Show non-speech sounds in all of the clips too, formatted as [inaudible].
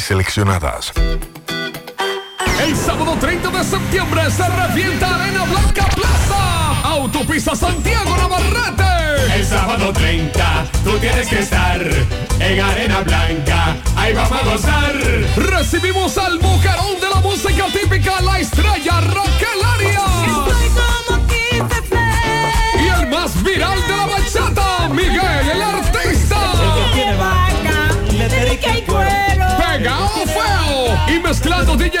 seleccionadas. El sábado 30 de septiembre se revienta Arena Blanca Plaza. Autopista Santiago Navarrete. El sábado 30 tú tienes que estar en Arena Blanca. Ahí vamos a gozar. Recibimos al mujerón de la música típica, la estrella Raquel Arias. Y el más viral de la bachata,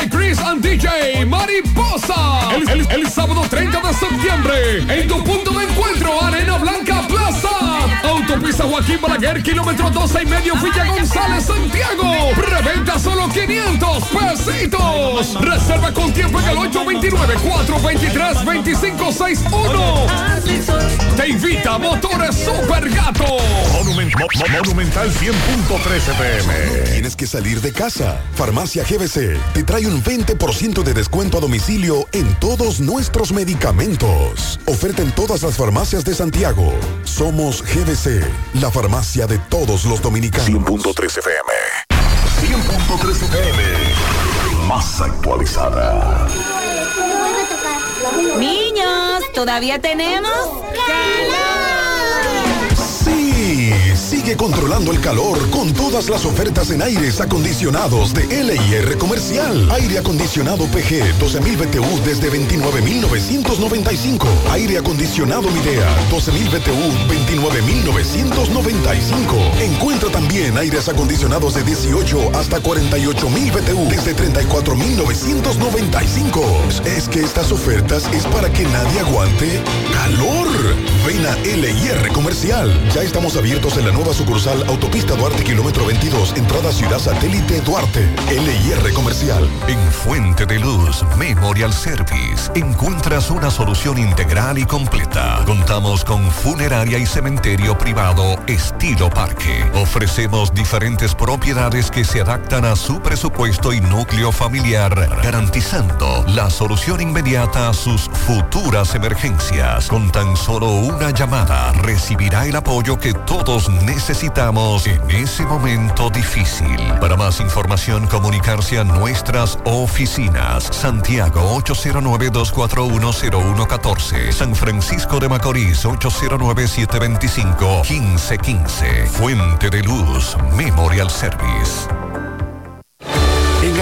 DJ Chris and DJ Mariposa. El, el- el sábado 30 de septiembre. En tu punto de encuentro, Arena Blanca. Autopista Joaquín Balaguer, kilómetro 12 y medio, Villa González, Santiago. Preventa solo 500 pesitos. Reserva con tiempo en el 829-423-2561. Te invita Motores Super Gato. Monument- Mo- Mo- Monumental 100.13 pm. Tienes que salir de casa. Farmacia GBC te trae un 20% de descuento a domicilio en todos nuestros medicamentos. Oferta en todas las farmacias de Santiago. Somos GBC, la farmacia de todos los dominicanos. 100.13 FM. 100.13 FM. Más actualizada. Niños, ¿todavía tenemos? Sí, controlando el calor con todas las ofertas en aires acondicionados de LIR Comercial. Aire acondicionado PG 12.000 BTU desde 29.995. Aire acondicionado Midea 12.000 BTU 29.995. Encuentra también aires acondicionados de 18 hasta 48.000 BTU desde 34.995. Es que estas ofertas es para que nadie aguante calor. Ven a LIR Comercial. Ya estamos abiertos en la nueva sucursal Autopista Duarte, kilómetro 22, entrada Ciudad Satélite Duarte. LIR Comercial. En Fuente de Luz Memorial Service encuentras una solución integral y completa. Contamos con funeraria y cementerio privado estilo parque. Ofrecemos diferentes propiedades que se adaptan a su presupuesto y núcleo familiar, garantizando la solución inmediata a sus futuras emergencias. Con tan solo una llamada recibirá el apoyo que todos necesitamos en ese momento difícil. Para más información, comunicarse a nuestras oficinas. Santiago 809-241-0114. San Francisco de Macorís 809-725-1515. Fuente de Luz Memorial Service.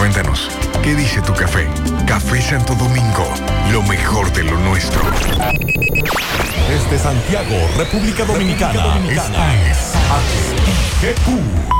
Cuéntanos, ¿qué dice tu café? Café Santo Domingo, lo mejor de lo nuestro. Desde Santiago, República Dominicana. Esta es HIGQ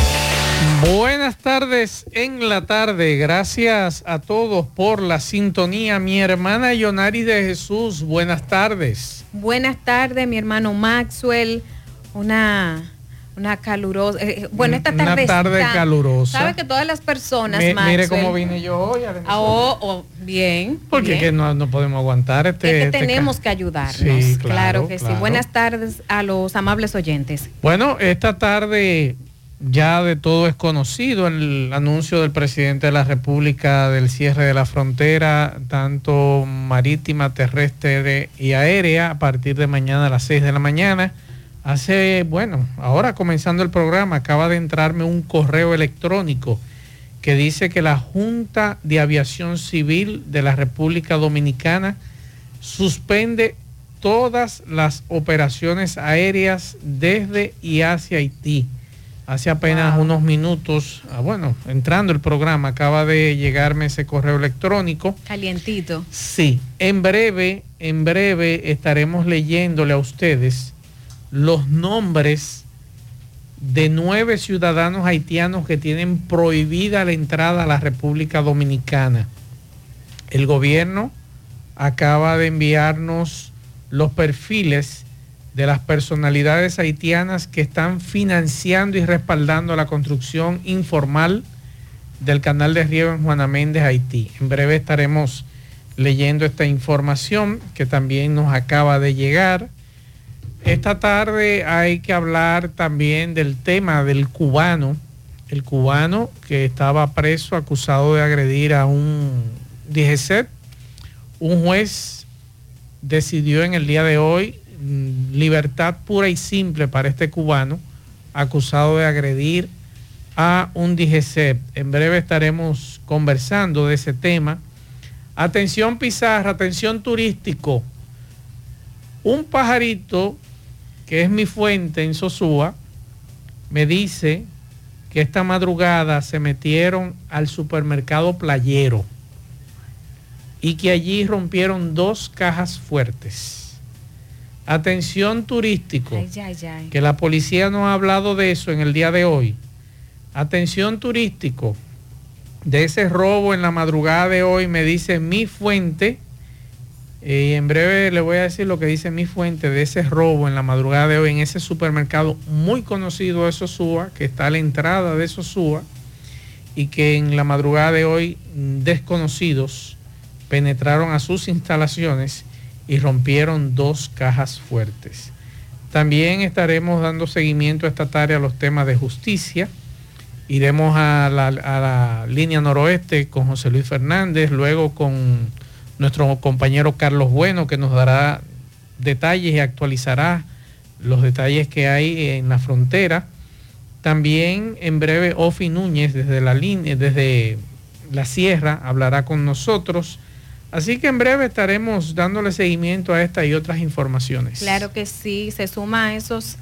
Buenas tardes en la tarde. Gracias a todos por la sintonía. Mi hermana Yonari de Jesús, buenas tardes. Buenas tardes, mi hermano Maxwell. Una una calurosa. eh, bueno, esta Una tarde. tarde está- calurosa. Sabe que todas las personas. Mi- mire cómo vine yo hoy. a Ah, oh, oh, bien. Porque bien. que no, no podemos aguantar este. Es que este tenemos que ayudarnos. Sí, claro, claro, que sí. Buenas tardes a los amables oyentes. Bueno, esta tarde ya de todo es conocido el anuncio del presidente de la República del cierre de la frontera, tanto marítima, terrestre y aérea, a partir de mañana a las 6 de la mañana. Hace, bueno, ahora comenzando el programa, acaba de entrarme un correo electrónico que dice que la Junta de Aviación Civil de la República Dominicana suspende todas las operaciones aéreas desde y hacia Haití. Hace apenas unos minutos, ah, bueno, entrando el programa, acaba de llegarme ese correo electrónico. Calientito. Sí, en breve, en breve estaremos leyéndole a ustedes los nombres de nueve ciudadanos haitianos que tienen prohibida la entrada a la República Dominicana. El gobierno acaba de enviarnos los perfiles de las personalidades haitianas que están financiando y respaldando la construcción informal del canal de riego en Juana Méndez, Haití. En breve estaremos leyendo esta información que también nos acaba de llegar. Esta tarde hay que hablar también del tema del cubano, el cubano que estaba preso acusado de agredir a un DGC. Un juez decidió en el día de hoy libertad pura y simple para este cubano acusado de agredir a un DGC. En breve estaremos conversando de ese tema. Atención Pizarra, atención turístico. Un pajarito que es mi fuente en Sosúa me dice que esta madrugada se metieron al supermercado playero y que allí rompieron dos cajas fuertes. Atención turístico, Ay, ay, ay. que la policía no ha hablado de eso en el día de hoy. Atención turístico, de ese robo en la madrugada de hoy me dice mi fuente, y en breve le voy a decir lo que dice mi fuente de ese robo en la madrugada de hoy en ese supermercado muy conocido de Sosúa, que está a la entrada de Sosúa, y que en la madrugada de hoy desconocidos penetraron a sus instalaciones y rompieron dos cajas fuertes. También estaremos dando seguimiento esta tarde a los temas de justicia. Iremos a la, a la línea noroeste con José Luis Fernández, luego con nuestro compañero Carlos Bueno, que nos dará detalles y actualizará los detalles que hay en la frontera. También en breve Ofi Núñez desde la línea, desde la sierra, hablará con nosotros. Así que en breve estaremos dándole seguimiento a esta y otras informaciones. Claro que sí, se suma a esos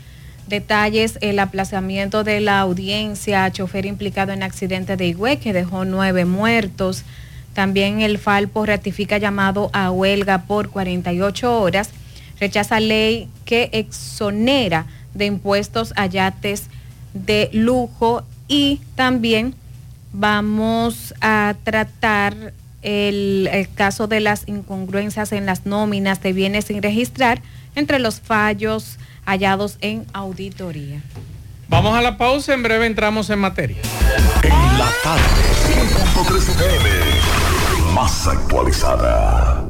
detalles el aplazamiento de la audiencia a chofer implicado en accidente de Higüey que dejó nueve muertos. También el Falpo ratifica llamado a huelga por 48 horas. Rechaza ley que exonera de impuestos a yates de lujo y también vamos a tratar el, el caso de las incongruencias en las nóminas de bienes sin registrar entre los fallos hallados en auditoría. Vamos a la pausa, en breve entramos en materia. En la tarde, 100.3 FM, más actualizada.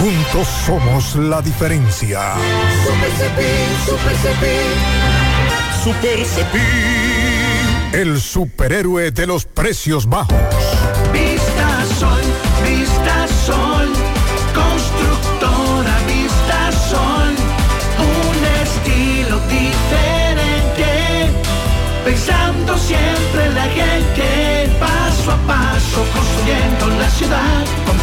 Juntos somos la diferencia. Super Cepín, Super Cepín. Super Cepín. El superhéroe de los precios bajos. Vista Sol, Vista Sol. Constructora Vista Sol. Un estilo diferente. Pensando siempre en la gente. Paso a paso construyendo la ciudad.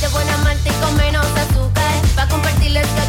De buena malta y con menos azúcar Pa' compartirles que a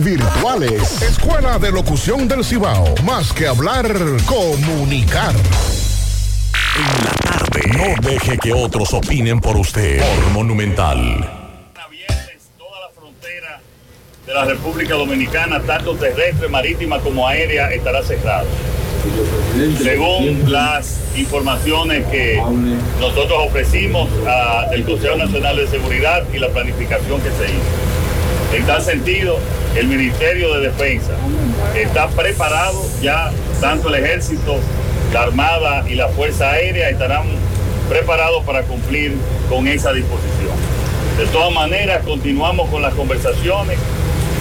virtuales Escuela de Locución del Cibao más que hablar comunicar En la tarde. No deje que otros opinen por usted. Por Monumental. de la República Dominicana, tanto terrestre, marítima como aérea, estará cerrado. Según las informaciones que nosotros ofrecimos ah, del Consejo Nacional de Seguridad y la planificación que se hizo. En tal sentido, el Ministerio de Defensa está preparado ya, tanto el Ejército, la Armada y la Fuerza Aérea estarán preparados para cumplir con esa disposición. De todas maneras, continuamos con las conversaciones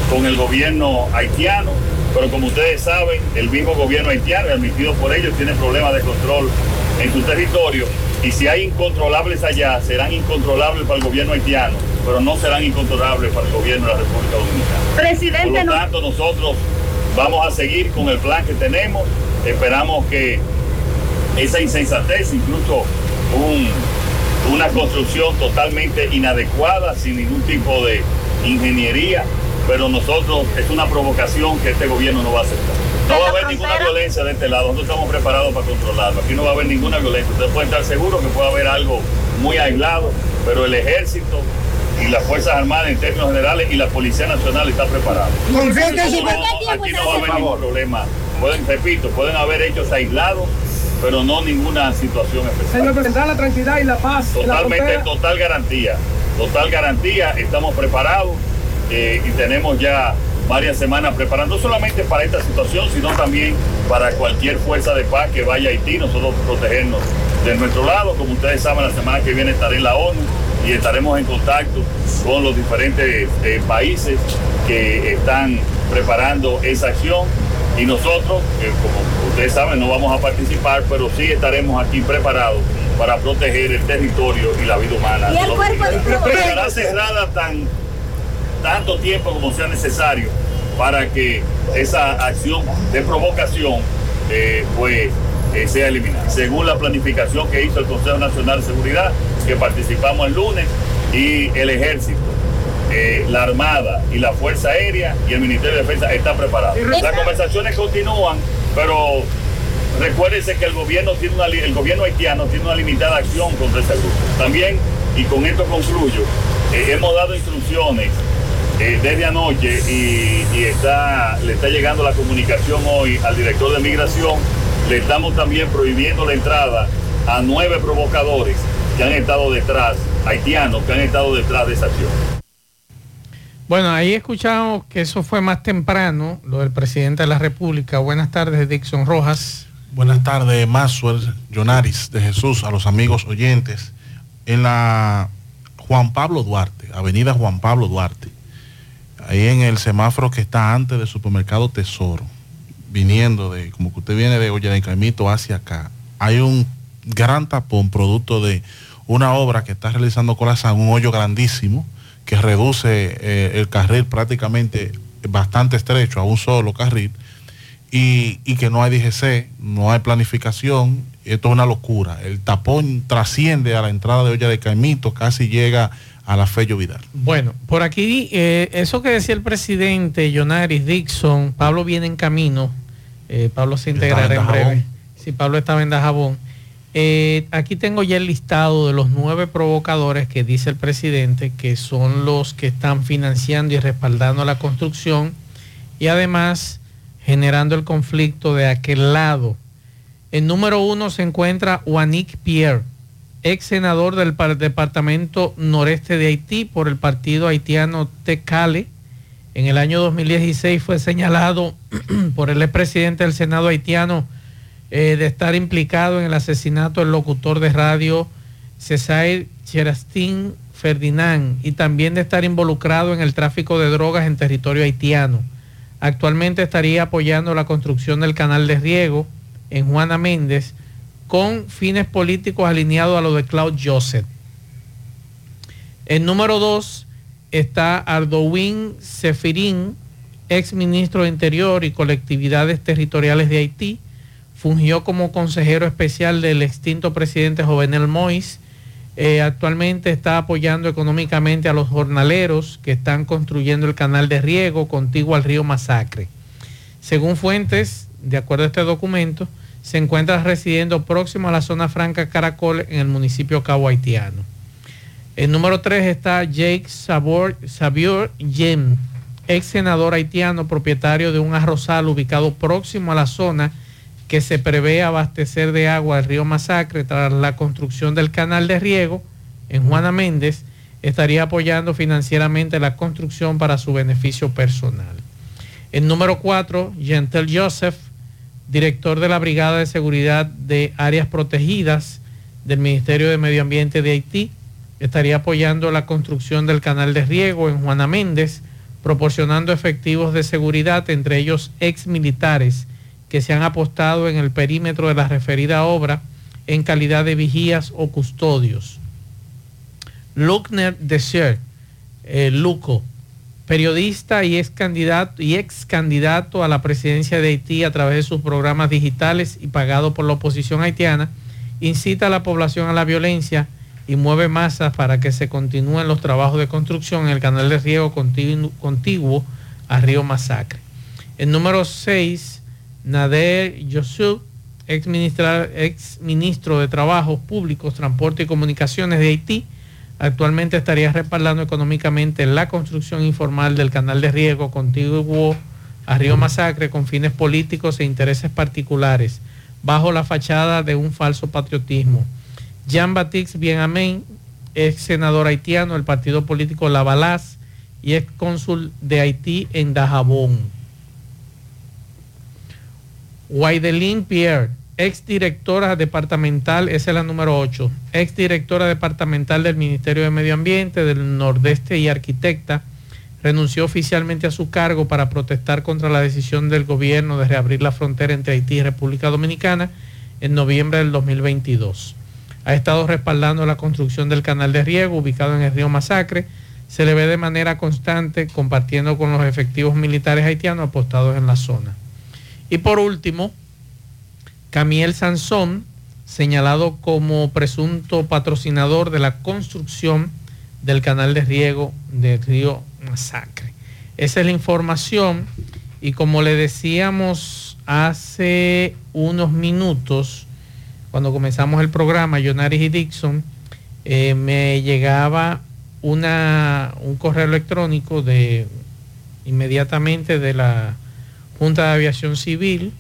con el gobierno haitiano, pero como ustedes saben, el mismo gobierno haitiano, admitido por ellos, tiene problemas de control en su territorio y si hay incontrolables allá, serán incontrolables para el gobierno haitiano, pero no serán incontrolables para el gobierno de la República Dominicana. Presidente, Por lo tanto, nosotros vamos a seguir con el plan que tenemos, esperamos que esa insensatez, incluso un- una construcción totalmente inadecuada, sin ningún tipo de ingeniería, pero nosotros es una provocación que este gobierno no va a aceptar. No va a haber ninguna violencia de este lado, nosotros estamos preparados para controlarlo, aquí no va a haber ninguna violencia, ustedes pueden estar seguros que puede haber algo muy aislado, pero el ejército y las Fuerzas Armadas en términos generales y la Policía Nacional está preparada. Que No, aquí no va a haber ningún problema. Pueden, repito, pueden haber hechos aislados, pero no ninguna situación especial. Señor presidente, la tranquilidad y la paz la Totalmente, total garantía. Total garantía, estamos preparados eh, y tenemos ya varias semanas preparando, no solamente para esta situación, sino también para cualquier fuerza de paz que vaya a Haití, nosotros protegernos de nuestro lado. Como ustedes saben, la semana que viene estaré en la ONU y estaremos en contacto con los diferentes eh, países que están preparando esa acción. Y nosotros, eh, como ustedes saben, no vamos a participar, pero sí estaremos aquí preparados para proteger el territorio y la vida humana. ¿Y el cuerpo? Estará cerrada tan, tanto tiempo como sea necesario para que esa acción de provocación eh, pues, eh, sea eliminada. Según la planificación que hizo el Consejo Nacional de Seguridad, que participamos el lunes, y el ejército, eh, la Armada y la Fuerza Aérea y el Ministerio de Defensa están preparados. Las conversaciones continúan, pero recuérdense que el gobierno tiene una el gobierno haitiano tiene una limitada acción contra ese grupo. También, y con esto concluyo, hemos dado instrucciones eh, desde anoche y, y está, le está llegando la comunicación hoy al director de migración. Le estamos también prohibiendo la entrada a nueve provocadores que han estado detrás, haitianos que han estado detrás de esa acción. Bueno, ahí escuchamos que eso fue más temprano, lo del presidente de la República. Buenas tardes, Dixon Rojas. Buenas tardes, Maxwell, Jonaris de Jesús, a los amigos oyentes. En la Juan Pablo Duarte, Avenida Juan Pablo Duarte, ahí en el semáforo que está antes del supermercado Tesoro, viniendo de, como que usted viene de Olla de Caimito hacia acá, hay un gran tapón producto de una obra que está realizando Corazán, un hoyo grandísimo que reduce eh, el carril prácticamente bastante estrecho a un solo carril y, y que no hay DGC, no hay planificación, esto es una locura. El tapón trasciende a la entrada de Olla de Caimito, casi llega a la Fello Vidal. Bueno, por aquí, eh, eso que decía el presidente Jonaris Dixon, Pablo viene en camino, eh, Pablo se integrará en breve. Sí, Pablo estaba en Dajabón. Eh, aquí tengo ya el listado de los nueve provocadores que dice el presidente que son los que están financiando y respaldando la construcción y además generando el conflicto de aquel lado. En número uno se encuentra Juanic Pierre, ex senador del par- departamento noreste de Haití por el partido haitiano Tecale. En el año 2016 fue señalado [clears throat] por el expresidente del Senado haitiano eh, de estar implicado en el asesinato del locutor de radio César Cherastín Ferdinand y también de estar involucrado en el tráfico de drogas en territorio haitiano. Actualmente estaría apoyando la construcción del canal de riego en Juana Méndez con fines políticos alineados a lo de Claude Joseph. En número dos está Ardowin Sefirín, ex ministro de Interior y colectividades territoriales de Haití. Fungió como consejero especial del extinto presidente Jovenel Moïse. Eh, actualmente está apoyando económicamente a los jornaleros que están construyendo el canal de riego contiguo al río Masacre. Según fuentes, de acuerdo a este documento, se encuentra residiendo próximo a la zona franca Caracol en el municipio Cabo Haitiano. El número 3 está Jake Sabor, Sabior Jem, ex senador haitiano, propietario de un arrozal ubicado próximo a la zona que se prevé abastecer de agua al río Masacre tras la construcción del canal de riego en Juana Méndez, estaría apoyando financieramente la construcción para su beneficio personal. El número 4, Gentel Joseph, director de la Brigada de Seguridad de Áreas Protegidas del Ministerio de Medio Ambiente de Haití, estaría apoyando la construcción del canal de riego en Juana Méndez, proporcionando efectivos de seguridad, entre ellos ex militares que se han apostado en el perímetro de la referida obra en calidad de vigías o custodios. Luckner Desert, eh, Luco, periodista y ex candidato y ex candidato a la presidencia de Haití a través de sus programas digitales y pagado por la oposición haitiana, incita a la población a la violencia y mueve masas para que se continúen los trabajos de construcción en el canal de riego contiguo a Río Masacre. El número 6, Nader Yosuf, ex, ex ministro de Trabajos Públicos, Transporte y Comunicaciones de Haití, actualmente estaría respaldando económicamente la construcción informal del canal de riego contiguo a Río Masacre con fines políticos e intereses particulares, bajo la fachada de un falso patriotismo. Jean Baptiste Bien Amén, ex senador haitiano del partido político La y ex cónsul de Haití en Dajabón. Waidelin Pierre, ex directora departamental, esa es la número 8, ex directora departamental del Ministerio de Medio Ambiente del Nordeste y arquitecta, renunció oficialmente a su cargo para protestar contra la decisión del gobierno de reabrir la frontera entre Haití y República Dominicana en noviembre del 2022. Ha estado respaldando la construcción del canal de riego ubicado en el río Masacre. Se le ve de manera constante compartiendo con los efectivos militares haitianos apostados en la zona. Y por último, Camiel Sansón, señalado como presunto patrocinador de la construcción del canal de riego del río Masacre. Esa es la información y como le decíamos hace unos minutos, cuando comenzamos el programa, Jonaris y Dixon, eh, me llegaba una, un correo electrónico de inmediatamente de la Junta de Aviación Civil,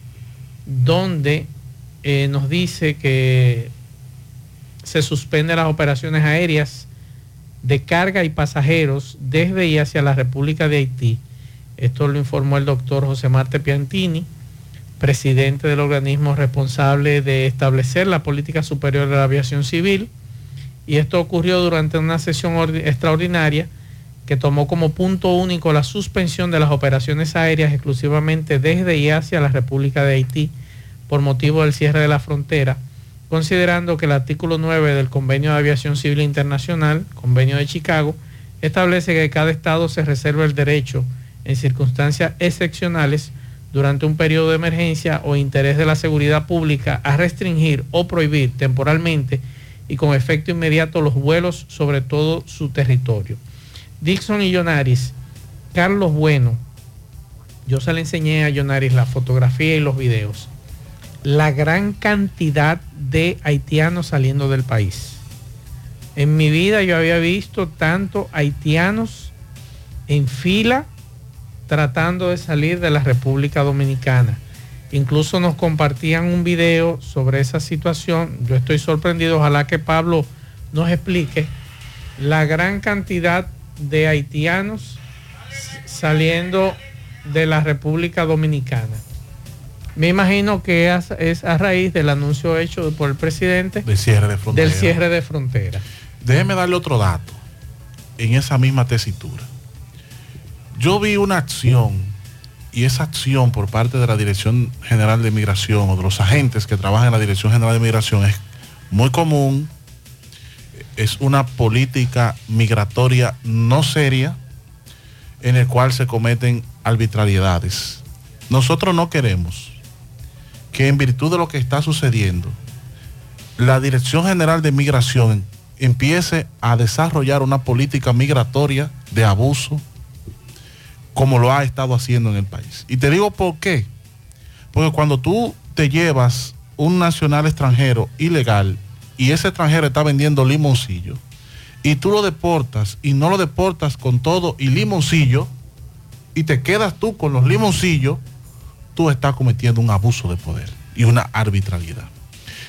donde eh, nos dice que se suspenden las operaciones aéreas de carga y pasajeros desde y hacia la República de Haití. Esto lo informó el doctor José Marte Piantini, presidente del organismo responsable de establecer la política superior de la aviación civil. Y esto ocurrió durante una sesión extraordinaria que tomó como punto único la suspensión de las operaciones aéreas exclusivamente desde y hacia la República de Haití por motivo del cierre de la frontera, considerando que el artículo 9 del Convenio de Aviación Civil Internacional, Convenio de Chicago, establece que cada Estado se reserva el derecho, en circunstancias excepcionales, durante un periodo de emergencia o interés de la seguridad pública, a restringir o prohibir temporalmente y con efecto inmediato los vuelos sobre todo su territorio. Dixon y Yonaris, Carlos Bueno, yo se le enseñé a Yonaris la fotografía y los videos, la gran cantidad de haitianos saliendo del país. En mi vida yo había visto tanto haitianos en fila tratando de salir de la República Dominicana. Incluso nos compartían un video sobre esa situación. Yo estoy sorprendido, ojalá que Pablo nos explique la gran cantidad de haitianos saliendo de la República Dominicana. Me imagino que es, es a raíz del anuncio hecho por el presidente del cierre de frontera. Del cierre de frontera. Déjeme darle otro dato en esa misma tesitura. Yo vi una acción y esa acción por parte de la Dirección General de Migración o de los agentes que trabajan en la Dirección General de Migración es muy común, es una política migratoria no seria en el cual se cometen arbitrariedades. Nosotros no queremos que en virtud de lo que está sucediendo, la Dirección General de Migración empiece a desarrollar una política migratoria de abuso, como lo ha estado haciendo en el país. Y te digo por qué. Porque cuando tú te llevas un nacional extranjero ilegal y ese extranjero está vendiendo limoncillo y tú lo deportas y no lo deportas con todo y limoncillo y te quedas tú con los limoncillos, tú estás cometiendo un abuso de poder y una arbitrariedad.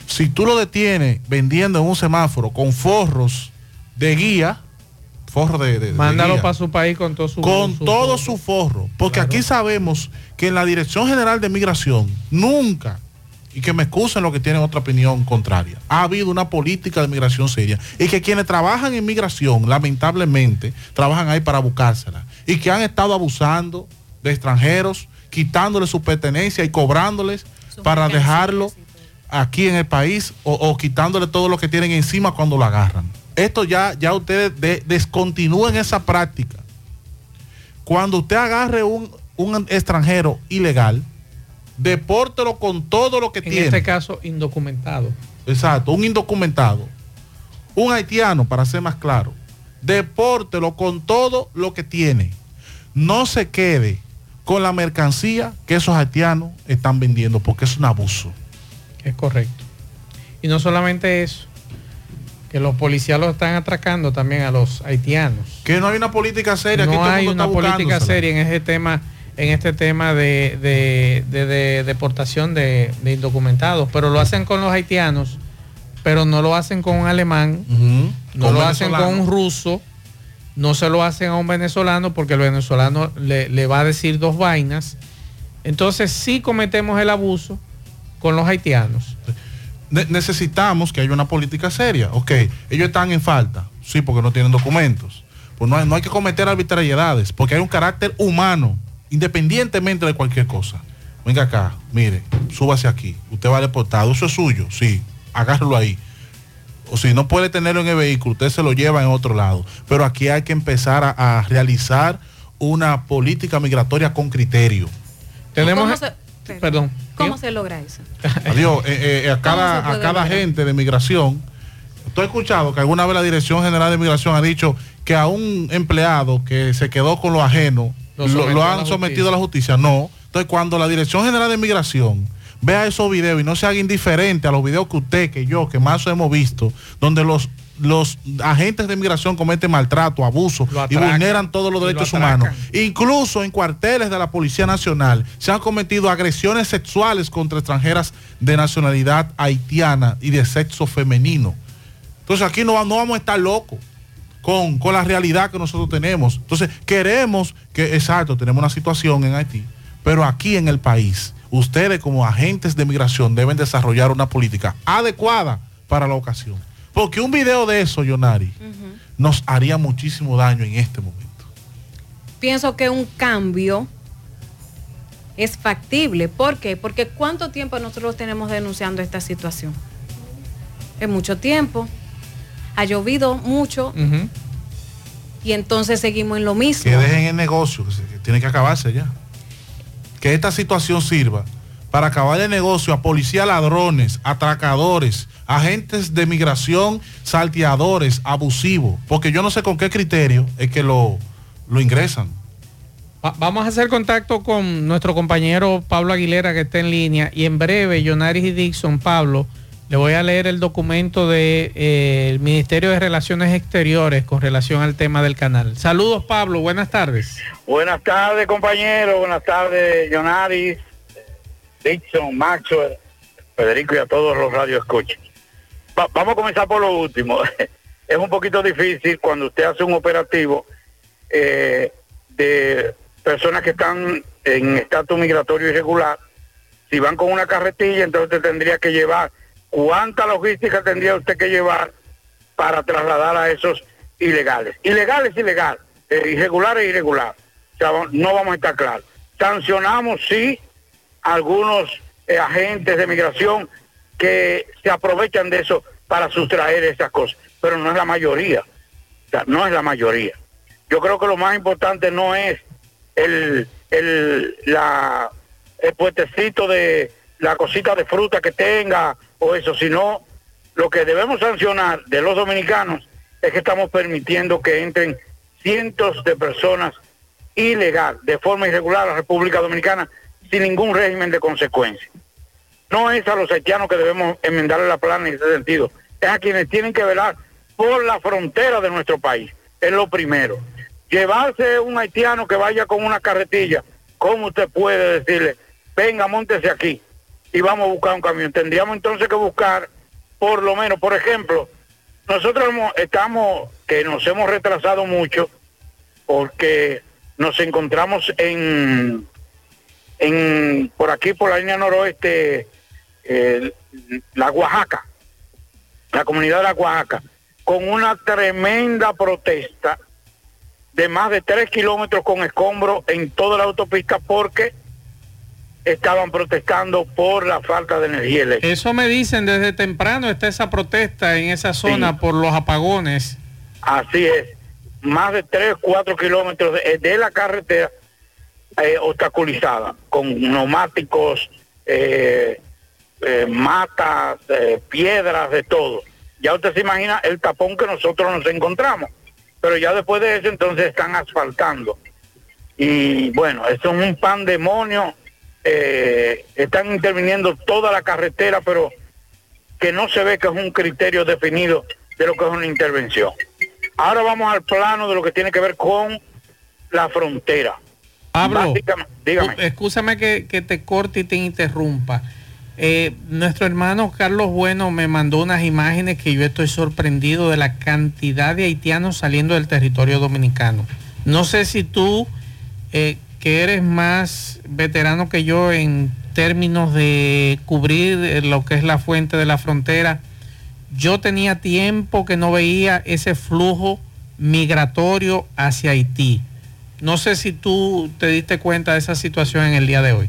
Si tú lo detienes vendiendo en un semáforo con forros de guía, forro de, de Mándalo guía, para su país con todo su con su todo forro. su forro. Porque Claro. aquí sabemos que en la Dirección General de Migración nunca, y que me excusen los que tienen otra opinión contraria, ha habido una política de migración seria. Y que quienes trabajan en migración, lamentablemente, trabajan ahí para buscársela. Y que han estado abusando de extranjeros, quitándoles su pertenencia y cobrándoles para dejarlo aquí en el país o, o quitándole todo lo que tienen encima cuando lo agarran. Esto ya, ya ustedes de- descontinúen esa práctica. Cuando usted agarre un, un extranjero ilegal, depórtelo con todo lo que En tiene. este caso, indocumentado. Exacto, un indocumentado. Un haitiano, para ser más claro. Depórtelo con todo lo que tiene. No se quede con la mercancía que esos haitianos están vendiendo, porque es un abuso. Es correcto. Y no solamente eso. que los policías los están atracando también a los haitianos. Que no hay una política seria. que No todo hay mundo una política seria en ese tema, en este tema de, de- de- de deportación de, indocumentados, pero lo hacen con los haitianos, pero no lo hacen con un alemán, no Con lo hacen con un ruso, no se lo hacen a un venezolano porque el venezolano le, le va a decir dos vainas. Entonces sí cometemos el abuso con los haitianos. Ne- necesitamos que haya una política seria. Ok, ellos están en falta, sí, porque no tienen documentos. Pues no hay, no hay que cometer arbitrariedades, porque hay un carácter humano, independientemente de cualquier cosa. Venga acá, mire, súbase aquí. Usted va deportado, eso es suyo, sí, agárralo ahí. O si no puede tenerlo en el vehículo, usted se lo lleva en otro lado. Pero aquí hay que empezar a, a realizar una política migratoria con criterio. ¿Cómo se, perdón. ¿Cómo se logra eso? [laughs] Adiós, eh, eh, a ¿Cómo se cada, a cada agente de migración. ¿Tú has escuchado que alguna vez la Dirección General de Migración ha dicho que a un empleado que se quedó con lo ajeno Lo lo, sometió lo a han sometido a la justicia? No. Entonces, cuando la Dirección General de Migración vea esos videos y no se haga indiferente a los videos que usted, que yo, que más hemos visto, donde los los agentes de migración cometen maltrato, abuso y vulneran todos los lo derechos humanos. Incluso en cuarteles de la Policía Nacional se han cometido agresiones sexuales contra extranjeras de nacionalidad haitiana y de sexo femenino. Entonces aquí no vamos a estar locos con, con la realidad que nosotros tenemos. Entonces queremos que, exacto, tenemos una situación en Haití, pero aquí en el país, ustedes como agentes de migración deben desarrollar una política adecuada para la ocasión. Porque un video de eso, Yonari, nos haría muchísimo daño en este momento. Pienso que un cambio es factible. ¿Por qué? Porque ¿cuánto tiempo nosotros tenemos denunciando esta situación? Es mucho tiempo. Ha llovido mucho y entonces seguimos en lo mismo. Que dejen el negocio, que, tiene que acabarse ya. Que esta situación sirva para acabar el negocio a policías ladrones, atracadores, agentes de migración, salteadores, abusivos. Porque yo no sé con qué criterio es que lo, lo ingresan. Va- Vamos a hacer contacto con nuestro compañero Pablo Aguilera que está en línea y en breve, Jonaris y Dixon, Pablo, le voy a leer el documento del Ministerio de Relaciones Exteriores con relación al tema del canal. Saludos Pablo, buenas tardes. Buenas tardes, compañeros. Buenas tardes, Jonaris, Dixon, Maxwell, Federico y a todos los radios escuchen. vamos a comenzar por lo último. [laughs] es un poquito difícil cuando usted hace un operativo eh, de personas que están en estatus migratorio irregular. Si van con una carretilla, entonces tendría que llevar cuánta logística tendría usted que llevar para trasladar a esos ilegales. Ilegal es ilegal, eh, irregular es irregular. No vamos a estar claros. Sancionamos, sí, algunos eh, agentes de migración que se aprovechan de eso para sustraer esas cosas, pero no es la mayoría. O sea, no es la mayoría. Yo creo que lo más importante no es el, el, la, el puestecito de la cosita de fruta que tenga o eso, sino lo que debemos sancionar de los dominicanos es que estamos permitiendo que entren cientos de personas ilegal, de forma irregular a la República Dominicana sin ningún régimen de consecuencia. No es a los haitianos que debemos enmendarle la plana en ese sentido, es a quienes tienen que velar por la frontera de nuestro país, es lo primero. Llevarse un haitiano que vaya con una carretilla, ¿cómo usted puede decirle, venga, montese aquí y vamos a buscar un camión? Tendríamos entonces que buscar, por lo menos, por ejemplo, nosotros estamos, que nos hemos retrasado mucho, porque nos encontramos en, en por aquí, por la línea noroeste, eh, la Oaxaca, la comunidad de la Oaxaca, con una tremenda protesta de más de tres kilómetros con escombros en toda la autopista porque estaban protestando por la falta de energía eléctrica. Eso me dicen desde temprano está esa protesta en esa zona por los apagones. Así es, más de 3, 4 kilómetros de, de la carretera eh, obstaculizada, con neumáticos, eh, eh, matas, piedras, de todo. Ya usted se imagina el tapón que nosotros nos encontramos, pero ya después de eso entonces están asfaltando. Y bueno, eso es un pandemonio, eh, están interviniendo toda la carretera, pero que no se ve que es un criterio definido de lo que es una intervención. Ahora vamos al plano de lo que tiene que ver con la frontera. Pablo, dígame. que, que te corte y te interrumpa. Eh, nuestro hermano Carlos Bueno me mandó unas imágenes que yo estoy sorprendido de la cantidad de haitianos saliendo del territorio dominicano. No sé si tú, eh, que eres más veterano que yo en términos de cubrir eh, lo que es la fuente de la frontera, yo tenía tiempo que no veía ese flujo migratorio hacia Haití. No sé si tú te diste cuenta de esa situación en el día de hoy.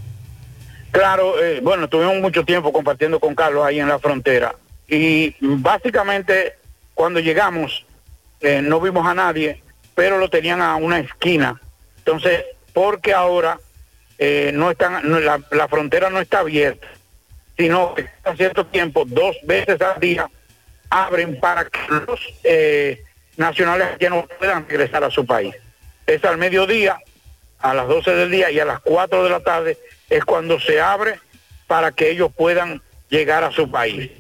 Claro, eh, bueno, tuvimos mucho tiempo compartiendo con Carlos ahí en la frontera y básicamente cuando llegamos eh, no vimos a nadie, pero lo tenían a una esquina. Entonces, porque ahora eh, no están, la frontera no está abierta, sino que a cierto tiempo, dos veces al día, abren para que los eh, nacionales ya no puedan regresar a su país. Es al mediodía, a las 12 del día y a las 4 de la tarde es cuando se abre para que ellos puedan llegar a su país.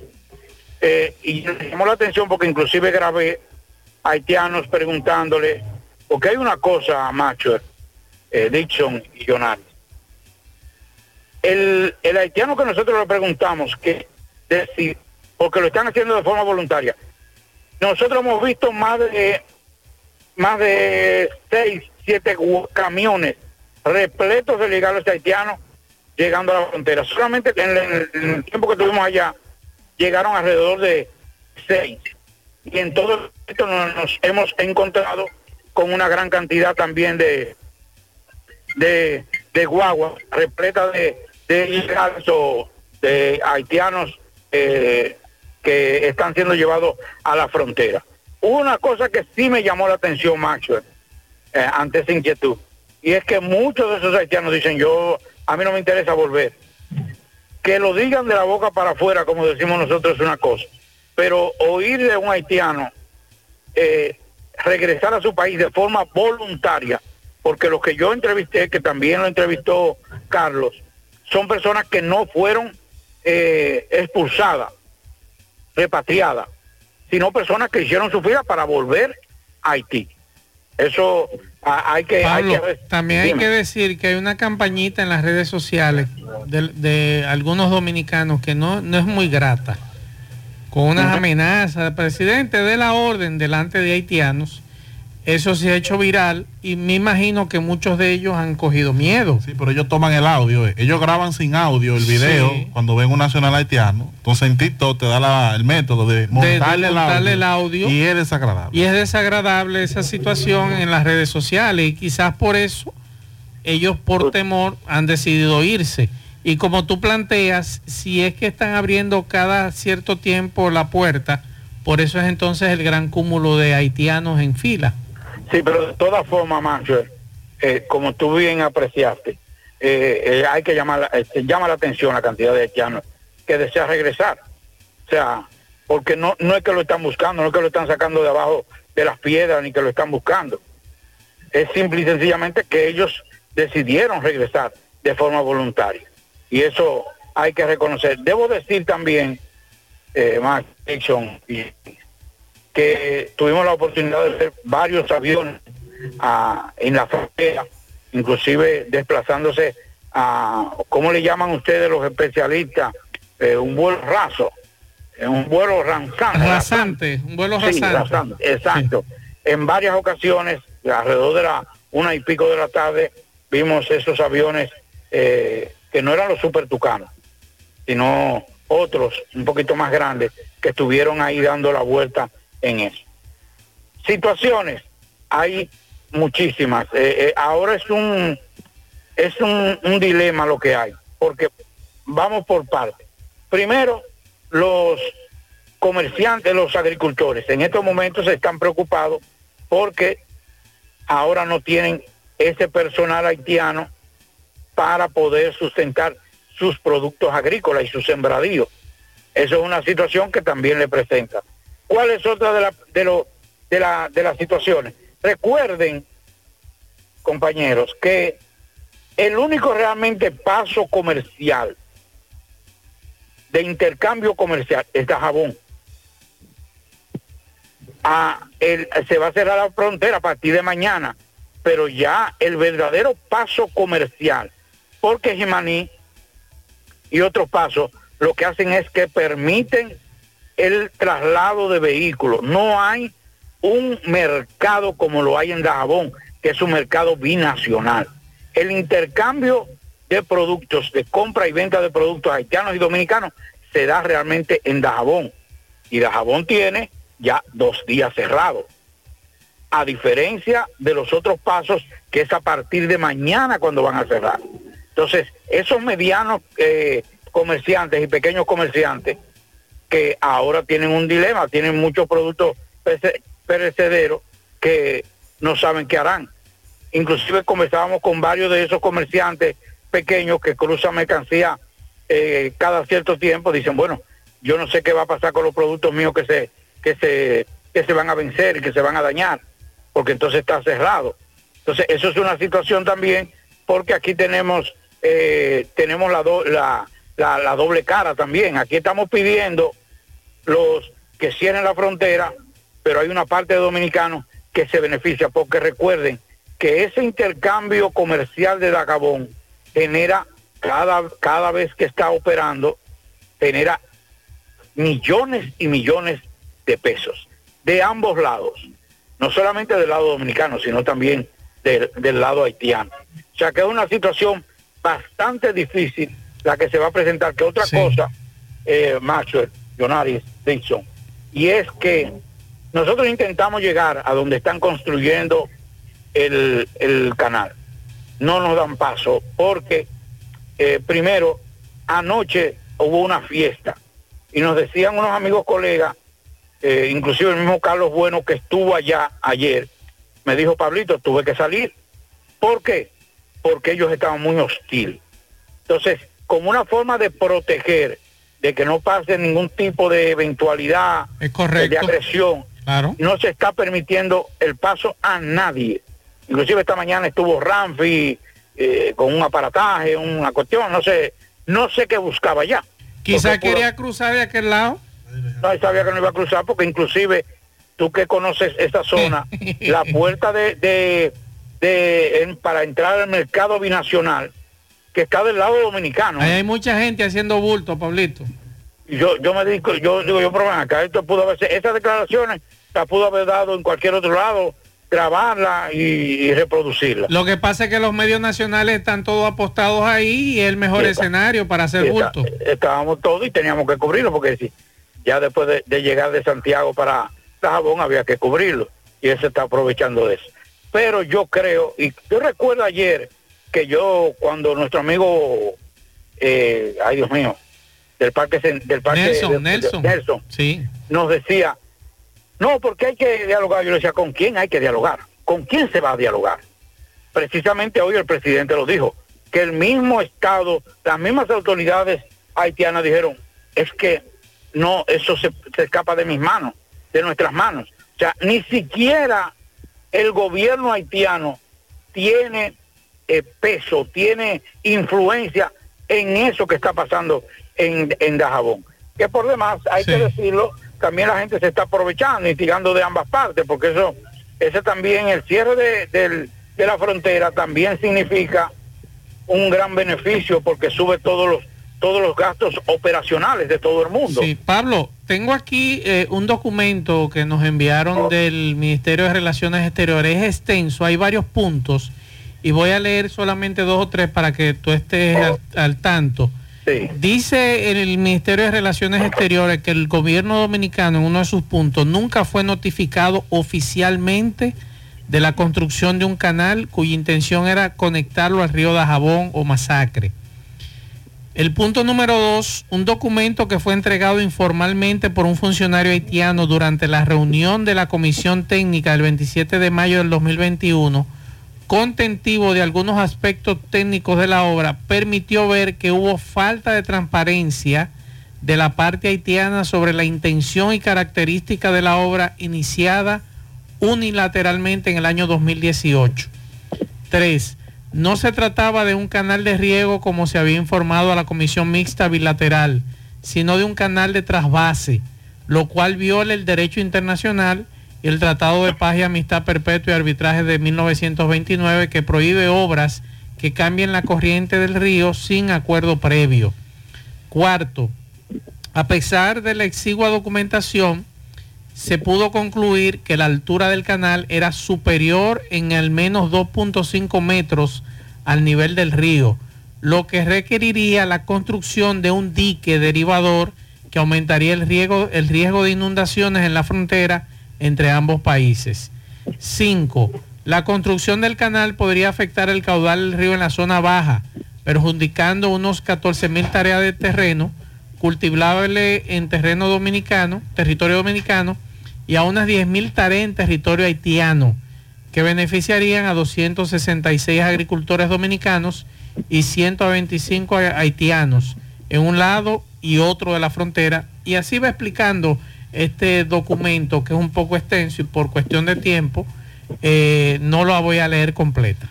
Eh, y me llamó la atención porque inclusive grabé haitianos preguntándole, porque hay una cosa, macho, eh, Dixon y Jonas. El, el haitiano que nosotros le preguntamos, que decir, porque lo están haciendo de forma voluntaria, nosotros hemos visto más de más de seis, siete camiones repletos de ilegales haitianos llegando a la frontera. Solamente en el, tiempo que tuvimos allá llegaron alrededor de seis. Y en todo esto nos hemos encontrado con una gran cantidad también de de, de repletas de, de de haitianos eh, que están siendo llevados a la frontera. Una cosa que sí me llamó la atención, Maxwell, eh, ante esa inquietud, y es que muchos de esos haitianos dicen, yo, a mí no me interesa volver. Que lo digan de la boca para afuera, como decimos nosotros, es una cosa, pero oír de un haitiano eh, regresar a su país de forma voluntaria, porque los que yo entrevisté, que también lo entrevistó Carlos, son personas que no fueron eh, expulsadas, repatriadas, sino personas que hicieron su vida para volver a Haití. Eso a- hay que... hay Pablo, que también hay Dime. que decir que hay una campañita en las redes sociales de, de algunos dominicanos que no, no es muy grata, con unas amenazas, presidente de la orden delante de haitianos. Eso se ha hecho viral y me imagino que muchos de ellos han cogido miedo. Sí, pero ellos toman el audio. eh. Ellos graban sin audio el video Sí. cuando ven un nacional haitiano. Entonces en TikTok te da la- el método de montarle, audio, el audio. Y es desagradable. Y es desagradable esa situación en las redes sociales y quizás por eso ellos por temor han decidido irse. Y como tú planteas, si es que están abriendo cada cierto tiempo la puerta, por eso es entonces el gran cúmulo de haitianos en fila. Sí, pero de todas formas, Macho, eh, como tú bien apreciaste, eh, eh, hay que llamar, la- eh, llama la atención la cantidad de haitianos que desean regresar. O sea, porque no, no es que lo están buscando, no es que lo están sacando de abajo de las piedras ni que lo están buscando. Es simple y sencillamente que ellos decidieron regresar de forma voluntaria. Y eso hay que reconocer. Debo decir también, eh, Max Dixon, y que tuvimos la oportunidad de ver varios aviones ah, en la frontera, inclusive desplazándose a, ¿cómo le llaman ustedes los especialistas? Eh, un vuelo raso, eh, un vuelo ranzante. Rasante, un vuelo Sí, rasante. rasante, exacto. En varias ocasiones, alrededor de la una y pico de la tarde, vimos esos aviones eh, que no eran los super tucanos, sino otros un poquito más grandes que estuvieron ahí dando la vuelta en eso. Situaciones, hay muchísimas. Eh, eh, ahora es un es un, un dilema lo que hay, porque vamos por partes. Primero, los comerciantes, los agricultores, en estos momentos están preocupados porque ahora no tienen ese personal haitiano para poder sustentar sus productos agrícolas y sus sembradíos. Eso es una situación que también le presenta. ¿Cuál es otra de, la, de, lo, de, la, de las situaciones? Recuerden, compañeros, que el único realmente paso comercial de intercambio comercial es Dajabón. a el, se va a cerrar la frontera a partir de mañana, pero ya el verdadero paso comercial, porque Jimaní y otros pasos lo que hacen es que permiten el traslado de vehículos. No hay un mercado como lo hay en Dajabón, que es un mercado binacional. El intercambio de productos, de compra y venta de productos haitianos y dominicanos, se da realmente en Dajabón. Y Dajabón tiene ya dos días cerrados. A diferencia de los otros pasos, que es a partir de mañana cuando van a cerrar. Entonces, esos medianos eh, comerciantes y pequeños comerciantes que ahora tienen un dilema, tienen muchos productos perece- perecederos que no saben qué harán. Inclusive conversábamos con varios de esos comerciantes pequeños que cruzan mercancía eh, cada cierto tiempo, dicen, bueno, yo no sé qué va a pasar con los productos míos que se, que se, que se van a vencer y que se van a dañar, porque entonces está cerrado. Entonces, eso es una situación también, porque aquí tenemos, eh, tenemos la, do- la, la doble cara también. Aquí estamos pidiendo los que cierren la frontera, pero hay una parte de dominicanos que se beneficia, porque recuerden que ese intercambio comercial de Dacabón genera cada, cada vez que está operando, genera millones y millones de pesos de ambos lados, no solamente del lado dominicano, sino también del, del lado haitiano. O sea que es una situación bastante difícil la que se va a presentar, que otra cosa, eh, Maxwell, Jonaris, Dixon, y es que nosotros intentamos llegar a donde están construyendo el, el canal. No nos dan paso porque, eh, primero, anoche hubo una fiesta y nos decían unos amigos colegas, eh, inclusive el mismo Carlos Bueno que estuvo allá ayer, me dijo, Pablito, tuve que salir. ¿Por qué? Porque ellos estaban muy hostiles. Entonces, como una forma de proteger, de que no pase ningún tipo de eventualidad Es correcto. de agresión, Claro. no se está permitiendo el paso a nadie. Inclusive esta mañana estuvo Ramfi eh, con un aparataje, una cuestión, no sé, no sé qué buscaba ya. Quizá pudo- quería cruzar de aquel lado. no, sabía que no iba a cruzar porque inclusive tú que conoces esa zona, [laughs] la puerta de, de, de- en- para entrar al mercado binacional, que está del lado dominicano. Ahí hay mucha gente haciendo bulto, Pablito. Yo, yo me digo, yo digo, yo, pero acá, esto pudo haber, esas declaraciones las pudo haber dado en cualquier otro lado, grabarla y, y reproducirla. Lo que pasa es que los medios nacionales están todos apostados ahí y es el mejor Sí, está- escenario para hacer Sí, está- bulto. estábamos todos y teníamos que cubrirlo porque si ya después de, de llegar de Santiago para Dajabón había que cubrirlo y él se está aprovechando de eso. Pero yo creo, y yo recuerdo ayer que yo cuando nuestro amigo, eh, ay Dios mío, del parque del parque Nelson, de- de- Nelson. Nelson Sí. nos decía, no, porque hay que dialogar. Yo le decía, ¿con quién hay que dialogar? ¿Con quién se va a dialogar? Precisamente hoy el presidente lo dijo, que el mismo Estado, las mismas autoridades haitianas dijeron, es que no, eso se, se escapa de mis manos, de nuestras manos. O sea, ni siquiera el gobierno haitiano tiene eh, peso, tiene influencia en eso que está pasando en, en Dajabón. Que por demás, hay que decirlo, también la gente se está aprovechando y tirando de ambas partes, porque eso, ese también, el cierre de, del- de la frontera también significa un gran beneficio porque sube todos los todos los gastos operacionales de todo el mundo. Sí, Pablo, tengo aquí eh, un documento que nos enviaron del Ministerio de Relaciones Exteriores. Es extenso, hay varios puntos y voy a leer solamente dos o tres para que tú estés al, al tanto. Dice el Ministerio de Relaciones Exteriores que el gobierno dominicano en uno de sus puntos nunca fue notificado oficialmente de la construcción de un canal cuya intención era conectarlo al río Dajabón o Masacre. El punto número dos, un documento que fue entregado informalmente por un funcionario haitiano durante la reunión de la Comisión Técnica del 27 de mayo del 2021, contentivo de algunos aspectos técnicos de la obra, permitió ver que hubo falta de transparencia de la parte haitiana sobre la intención y característica de la obra iniciada unilateralmente en el año 2018. Tres, no se trataba de un canal de riego como se había informado a la Comisión Mixta Bilateral, sino de un canal de trasvase, lo cual viola el derecho internacional el Tratado de Paz y Amistad Perpetua y Arbitraje de 1929 que prohíbe obras que cambien la corriente del río sin acuerdo previo. Cuarto, a pesar de la exigua documentación, se pudo concluir que la altura del canal era superior en al menos 2.5 metros al nivel del río, lo que requeriría la construcción de un dique derivador que aumentaría el riesgo de inundaciones en la frontera entre ambos países. 5. La construcción del canal podría afectar el caudal del río en la zona baja, perjudicando unos 14 mil tareas de terreno cultivable en terreno dominicano, territorio dominicano, y a unas 10 mil tareas en territorio haitiano, que beneficiarían a 266 agricultores dominicanos y 125 haitianos en un lado y otro de la frontera. Y así va explicando este documento, que es un poco extenso y por cuestión de tiempo, eh, no lo voy a leer completa.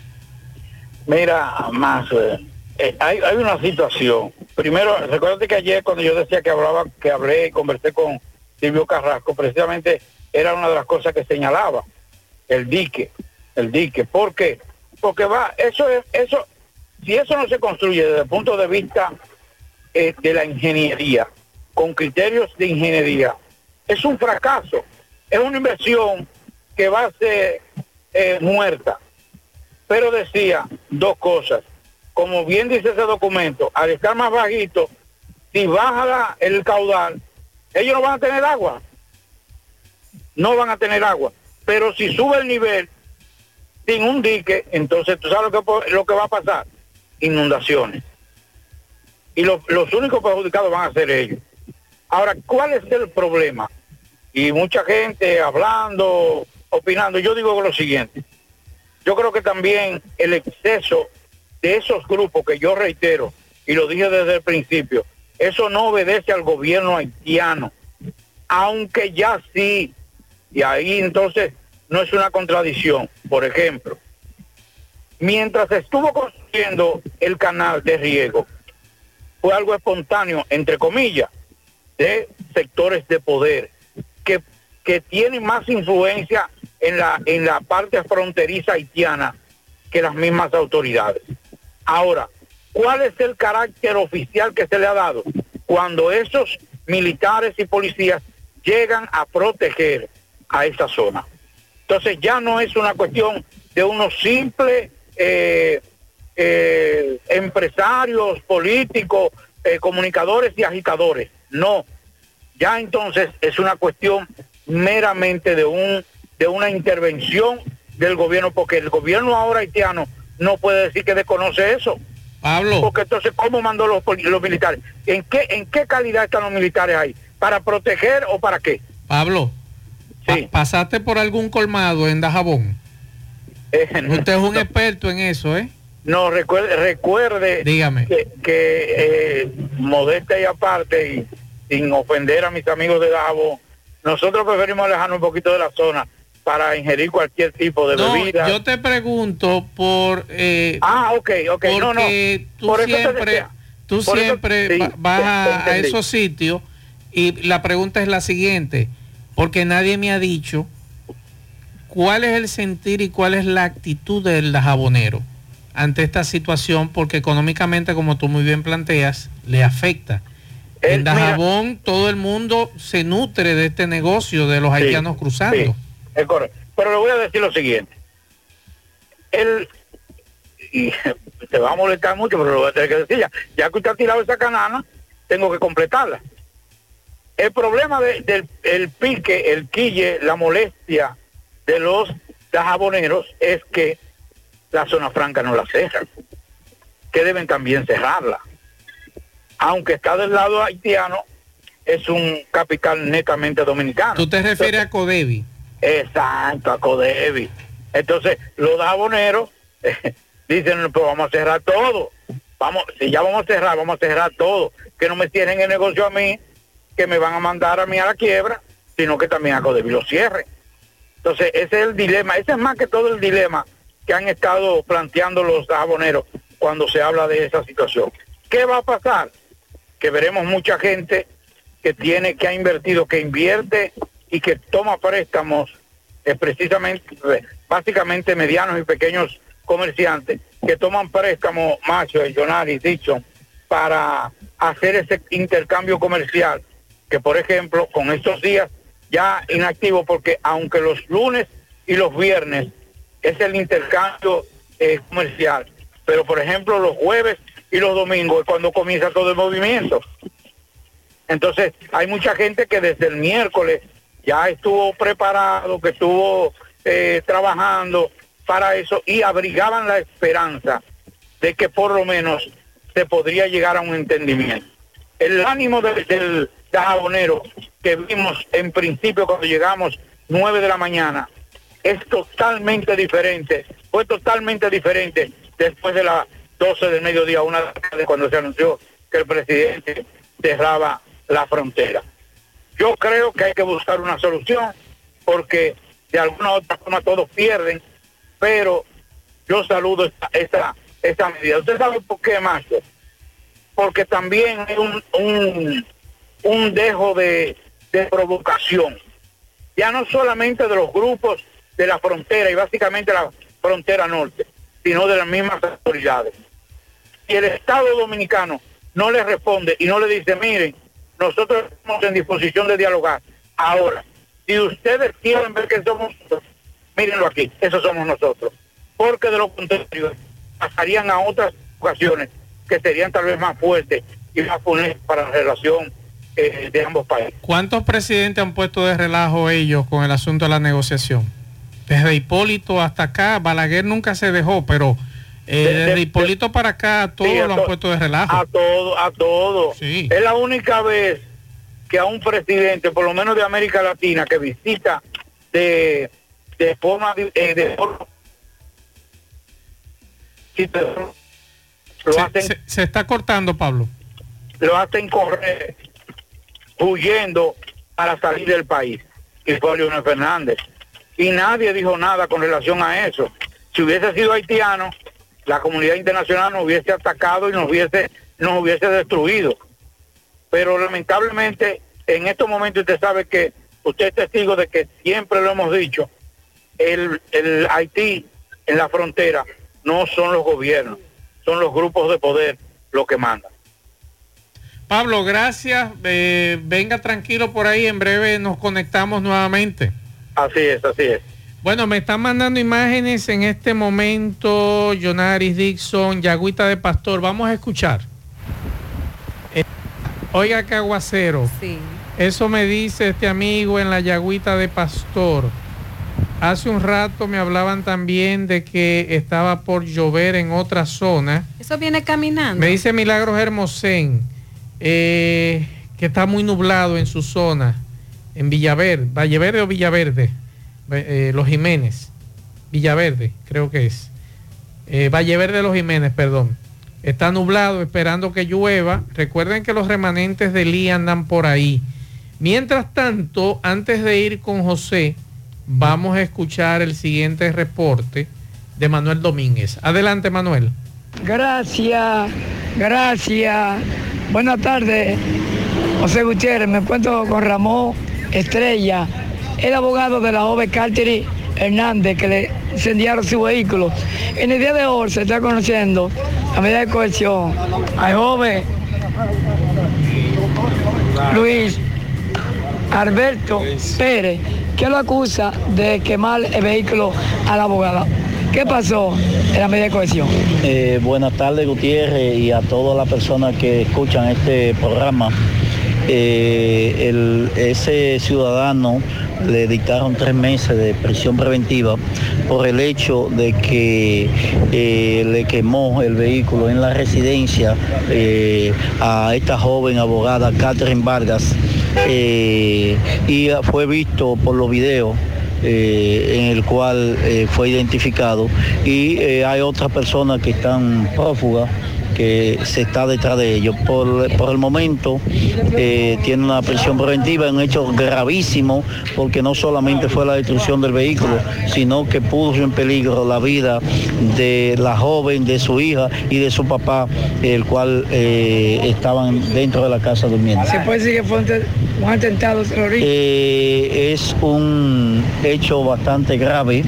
Mira, más, eh, eh, hay, hay una situación. Primero, recuérdate que ayer cuando yo decía que hablaba, que hablé y conversé con Silvio Carrasco, precisamente era una de las cosas que señalaba, el dique, el dique. ¿Por qué? Porque va, eso es, eso, si eso no se construye desde el punto de vista de la ingeniería, con criterios de ingeniería, es un fracaso, es una inversión que va a ser eh, muerta. Pero decía dos cosas. Como bien dice ese documento, al estar más bajito, si baja el caudal, ellos no van a tener agua. No van a tener agua. Pero si sube el nivel sin un dique, entonces tú sabes lo que, lo que va a pasar. Inundaciones. Y los, los únicos perjudicados van a ser ellos. Ahora, ¿cuál es el problema? Y mucha gente hablando, opinando. Yo digo lo siguiente. Yo creo que también el exceso de esos grupos que yo reitero, y lo dije desde el principio, eso no obedece al gobierno haitiano, aunque ya sí, y ahí entonces no es una contradicción. Por ejemplo, mientras estuvo construyendo el canal de riego, fue algo espontáneo, entre comillas, de sectores de poder que, que tienen más influencia en la, en la parte fronteriza haitiana que las mismas autoridades. Ahora, ¿cuál es el carácter oficial que se le ha dado? Cuando esos militares y policías llegan a proteger a esa zona. Entonces ya no es una cuestión de unos simples eh, eh, empresarios, políticos, eh, comunicadores y agitadores. No, ya entonces es una cuestión meramente de un de una intervención del gobierno, porque el gobierno ahora haitiano no puede decir que desconoce eso. Pablo. Porque entonces, ¿cómo mandó los, los militares? ¿En qué, ¿En qué calidad están los militares ahí? ¿Para proteger o para qué? Pablo, pa- ¿pasaste por algún colmado en Dajabón? [laughs] Usted es un experto en eso, ¿eh? No, recuerde, recuerde Dígame. que, que, eh, modesta y aparte, y sin ofender a mis amigos de Dajabón, nosotros preferimos alejarnos un poquito de la zona para ingerir cualquier tipo de No, bebida. yo te pregunto por... eh, ah, ok, ok, no, tú Por siempre, tú Por eso- siempre sí, vas a, a esos sitios y la pregunta es la siguiente, porque nadie me ha dicho cuál es el sentir y cuál es la actitud del jabonero ante esta situación, porque económicamente, como tú muy bien planteas, le afecta. En mira- Dajabón todo el mundo se nutre de este negocio de los Sí, haitianos cruzando. sí, es correcto. Pero le voy a decir lo siguiente. El, y [laughs] te va a molestar mucho, pero lo voy a tener que decir ya. Ya que usted ha tirado esa canana, tengo que completarla. El problema de- del el pique, el quille, la molestia de los jaboneros es que la zona franca no la cerran, que deben también cerrarla. Aunque está del lado haitiano, es un capital netamente dominicano. ¿Tú te refieres a Codevi? Exacto, a Codevi. Entonces, los jaboneros [laughs] dicen, pues vamos a cerrar todo. Vamos, si ya vamos a cerrar, vamos a cerrar todo. Que no me cierren el negocio a mí, que me van a mandar a mí a la quiebra, sino que también a Codevi lo cierren. Entonces, ese es el dilema, ese es más que todo el dilema que han estado planteando los jaboneros cuando se habla de esa situación. ¿Qué va a pasar? Que veremos mucha gente que tiene, que ha invertido, que invierte y que toma préstamos es precisamente, eh, básicamente medianos y pequeños comerciantes que toman préstamo macho, Jonaris, dicho, para hacer ese intercambio comercial, que por ejemplo con estos días ya inactivo, porque aunque los lunes y los viernes es el intercambio eh, comercial, pero por ejemplo los jueves y los domingos es cuando comienza todo el movimiento. Entonces hay mucha gente que desde el miércoles ya estuvo preparado, que estuvo eh, trabajando para eso y abrigaban la esperanza de que por lo menos se podría llegar a un entendimiento. El ánimo del, del jabonero que vimos en principio cuando llegamos 9 de la mañana es totalmente diferente, fue totalmente diferente después de las 12 del mediodía, una de la tarde, cuando se anunció que el presidente cerraba la frontera. Yo creo que hay que buscar una solución porque de alguna u otra forma todos pierden, pero yo saludo esta, esta, esta medida. ¿Usted sabe por qué, Macho? Porque también hay un, un, un dejo de, de provocación, ya no solamente de los grupos de la frontera y básicamente la frontera norte, sino de las mismas autoridades. Y el Estado dominicano no le responde y no le dice, miren, nosotros estamos en disposición de dialogar. Ahora, si ustedes quieren ver que somos nosotros, mírenlo aquí, esos somos nosotros. Porque de lo contrario, pasarían a otras ocasiones que serían tal vez más fuertes y más funestas para la relación eh, de ambos países. ¿Cuántos presidentes han puesto de relajo ellos con el asunto de la negociación? Desde Hipólito hasta acá, Balaguer nunca se dejó, pero eh, De- de- Hipólito para acá todos Sí, a lo han to- puesto de relajo. A todo, a todo. Es la única vez que a un presidente, por lo menos de América Latina, que visita de, de forma eh, de forma lo se, hacen se- se está cortando, Pablo. lo hacen correr huyendo para salir del país. Y fue Leonel Fernández. Y nadie dijo nada con relación a eso. Si hubiese sido haitiano, la comunidad internacional nos hubiese atacado y nos hubiese, nos hubiese destruido. Pero lamentablemente, en estos momentos usted sabe que usted es testigo de que siempre lo hemos dicho, el, el Haití en la frontera no son los gobiernos, son los grupos de poder los que mandan. Pablo, gracias. Eh, venga tranquilo por ahí. En breve nos conectamos nuevamente. Así es, así es. Bueno, me están mandando imágenes en este momento. Jonaris Dixon, Yagüita de Pastor. Vamos a escuchar. Eh, oiga, qué aguacero. Sí. Eso me dice este amigo en la Yagüita de Pastor. Hace un rato me hablaban también de que estaba por llover en otra zona. Eso viene caminando. Me dice Milagros Hermosén eh, que está muy nublado en su zona, en Villaverde, Valleverde o Villaverde, eh, Los Jiménez, Villaverde, creo que es. Eh, Valleverde Los Jiménez, perdón. Está nublado, esperando que llueva. Recuerden que los remanentes del I andan por ahí. Mientras tanto, antes de ir con José, vamos a escuchar el siguiente reporte de Manuel Domínguez. Adelante, Manuel. Gracias, gracias. Buenas tardes, José Gutiérrez. Me encuentro con Ramón Estrella, el abogado de la joven Carteri Hernández que le incendiaron su vehículo. En el día de hoy se está conociendo la medida de cohesión al joven Luis Alberto Pérez, que lo acusa de quemar el vehículo a la abogada. ¿Qué pasó en la medida de cohesión? Eh, buenas tardes Gutiérrez y a todas las personas que escuchan este programa. Eh, el- ese ciudadano le dictaron tres meses de prisión preventiva por el hecho de que eh, le quemó el vehículo en la residencia eh, a esta joven abogada Catherine Vargas eh, y fue visto por los videos en el cual fue identificado. Y hay otras personas que están prófugas que se está detrás de ellos. Por, por el momento eh, tiene una prisión preventiva, un hecho gravísimo, porque no solamente fue la destrucción del vehículo, sino que puso en peligro la vida de la joven, de su hija y de su papá, el cual eh, estaban dentro de la casa durmiendo. ¿Se puede decir que fue un, te- un atentado terrorista. Eh, es un hecho bastante grave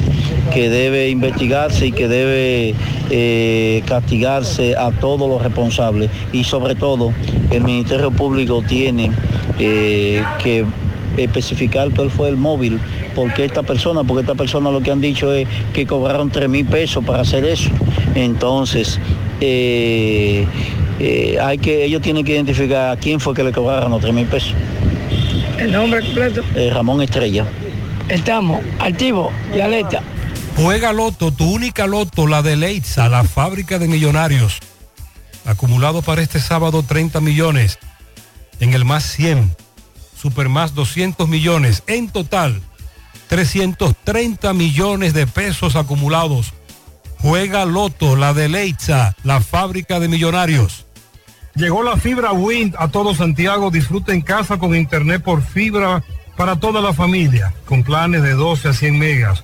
que debe investigarse y que debe eh, castigarse a todos los responsables y sobre todo el Ministerio Público tiene eh, que especificar cuál fue el móvil, porque esta persona, porque esta persona lo que han dicho es que cobraron 3 mil pesos para hacer eso. Entonces, eh, eh, hay que, ellos tienen que identificar a quién fue que le cobraron los 3 mil pesos. El nombre completo. Eh, Ramón Estrella. Estamos activos y alerta. Juega Loto, tu única Loto, la de Leitza, la fábrica de millonarios. Acumulado para este sábado 30 millones. En el más 100. Super más 200 millones. En total, 330 millones de pesos acumulados. Juega Loto, la de Leitza, la fábrica de millonarios. Llegó la fibra Wind a todo Santiago. Disfruta en casa con internet por fibra para toda la familia, con planes de 12 a 100 megas,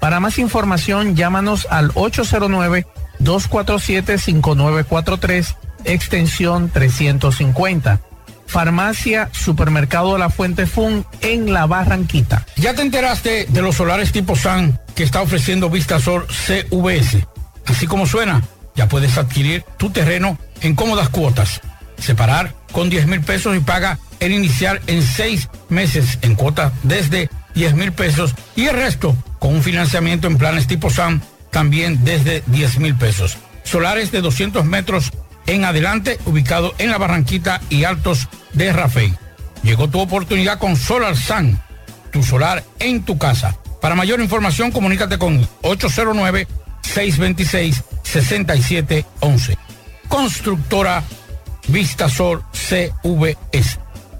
Para más información llámanos al 809-247-5943, extensión 350. Farmacia Supermercado La Fuente Fun en La Barranquita. ¿Ya te enteraste de los solares tipo SAN que está ofreciendo Vistasol CVS? Así como suena, ya puedes adquirir tu terreno en cómodas cuotas. Separar con 10 mil pesos y paga el inicial en seis meses en cuotas desde 10 mil pesos y el resto con un financiamiento en planes tipo SAM también desde 10 mil pesos. Solares de 200 metros en adelante, ubicado en la Barranquita y Altos de Rafey. Llegó tu oportunidad con Solar Sun, tu solar en tu casa. Para mayor información, comunícate con 809-626-6711. Constructora Vistasol CVS.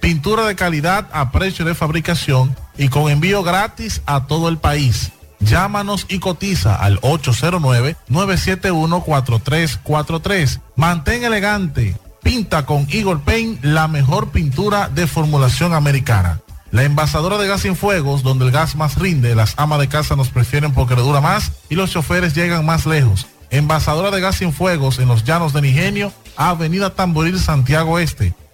Pintura de calidad a precio de fabricación y con envío gratis a todo el país. Llámanos y cotiza al 809-971-4343. Mantén elegante. Pinta con Eagle Paint la mejor pintura de formulación americana. La envasadora de gas sin fuegos, donde el gas más rinde, las amas de casa nos prefieren porque le dura más y los choferes llegan más lejos. Envasadora de gas sin fuegos en los llanos de Nigenio, Avenida Tamboril, Santiago Este.